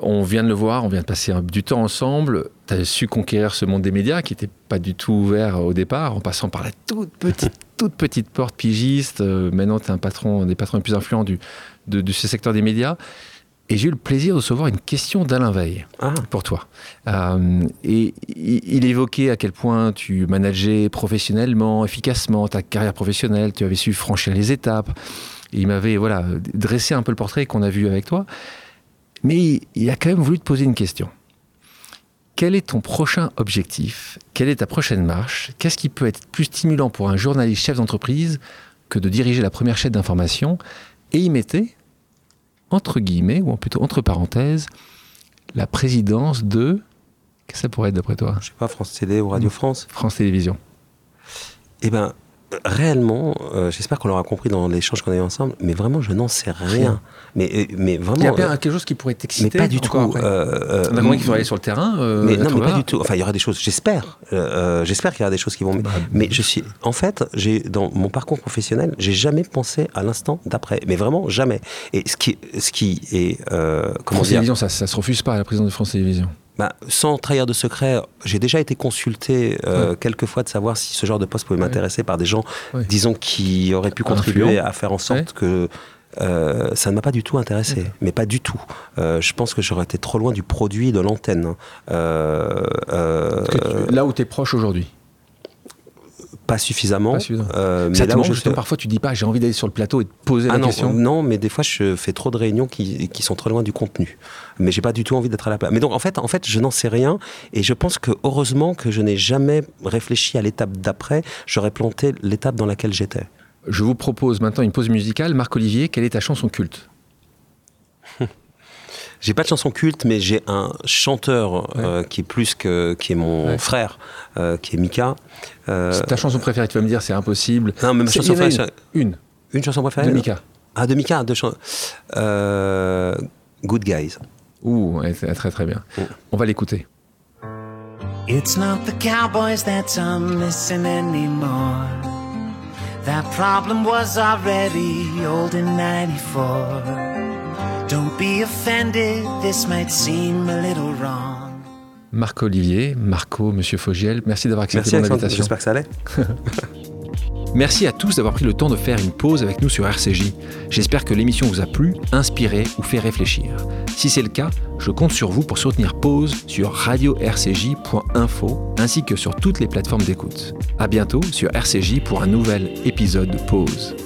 On vient de le voir, on vient de passer du temps ensemble. Tu as su conquérir ce monde des médias qui n'était pas du tout ouvert au départ, en passant par la toute petite, toute petite porte pigiste. Euh, maintenant, tu es un patron, un des patrons les plus influents du, de, ce secteur des médias. Et j'ai eu le plaisir de recevoir une question d'Alain Veil ah. pour toi. Euh, et il évoquait à quel point tu manageais professionnellement, efficacement ta carrière professionnelle, tu avais su franchir les étapes. Et il m'avait voilà, dressé un peu le portrait qu'on a vu avec toi. Mais il a quand même voulu te poser une question. Quel est ton prochain objectif? Quelle est ta prochaine marche? Qu'est-ce qui peut être plus stimulant pour un journaliste chef d'entreprise que de diriger la première chaîne d'information? Et il mettait, entre guillemets, ou plutôt entre parenthèses, la présidence de... Qu'est-ce que ça pourrait être d'après toi?
Je sais pas, France Télé ou Radio France.
France Télévisions.
Eh bien, réellement, euh, j'espère qu'on l'aura compris dans l'échange qu'on a eu ensemble, mais vraiment, je n'en sais rien. Mais, euh, mais vraiment. Il
y a bien euh, quelque chose qui pourrait t'exciter.
Mais pas du tout.
Euh, compris qu'il faudrait aller sur le terrain.
mais non, mais pas du tout. Enfin, il y aura des choses. J'espère. j'espère qu'il y aura des choses qui vont. Bah, mais je suis. En fait, j'ai dans mon parcours professionnel, j'ai jamais pensé à l'instant d'après. Mais vraiment jamais. Et ce qui, ce qui est.
comment France Télévisions, ça, ça se refuse pas à la présidence de France Télévisions.
Bah, sans trahir de secret, j'ai déjà été consulté euh, quelques fois de savoir si ce genre de poste pouvait m'intéresser par des gens, disons, qui auraient pu contribuer à faire en sorte que euh, ça ne m'a pas du tout intéressé, mais pas du tout. Euh, je pense que j'aurais été trop loin du produit de l'antenne. Hein.
là où tu es proche aujourd'hui
pas suffisamment.
Euh, mais là justement, parfois tu dis pas j'ai envie d'aller sur le plateau et de poser ah la question.
Non, mais des fois je fais trop de réunions qui, qui sont trop loin du contenu. Mais j'ai pas du tout envie d'être à la place. Mais donc en fait, en fait, je n'en sais rien et je pense que heureusement que je n'ai jamais réfléchi à l'étape d'après. J'aurais planté l'étape dans laquelle j'étais.
Je vous propose maintenant une pause musicale. Marc Olivier, quelle est ta chanson culte?
J'ai pas de chanson culte, mais j'ai un chanteur euh, qui est plus que qui est mon frère, euh, qui est Mika.
Euh, c'est ta chanson préférée, tu vas me dire, c'est impossible.
Non, mais ma chanson préférée.
Une.
une. chanson préférée
De Mika.
Ah, de Mika, de Good Guys.
Ouh, très très bien. Mm. On va l'écouter. It's not the cowboys that I'm missing anymore. That problem was already old in 94. Don't be offended, this might seem a little wrong. Marc Olivier, Marco, Monsieur Fogiel, merci d'avoir accepté mon invitation.
J'espère que ça allait.
Merci à tous d'avoir pris le temps de faire une pause avec nous sur RCJ. J'espère que l'émission vous a plu, inspiré ou fait réfléchir. Si c'est le cas, je compte sur vous pour soutenir Pause sur radio-rcj.info ainsi que sur toutes les plateformes d'écoute. À bientôt sur RCJ pour un nouvel épisode de Pause.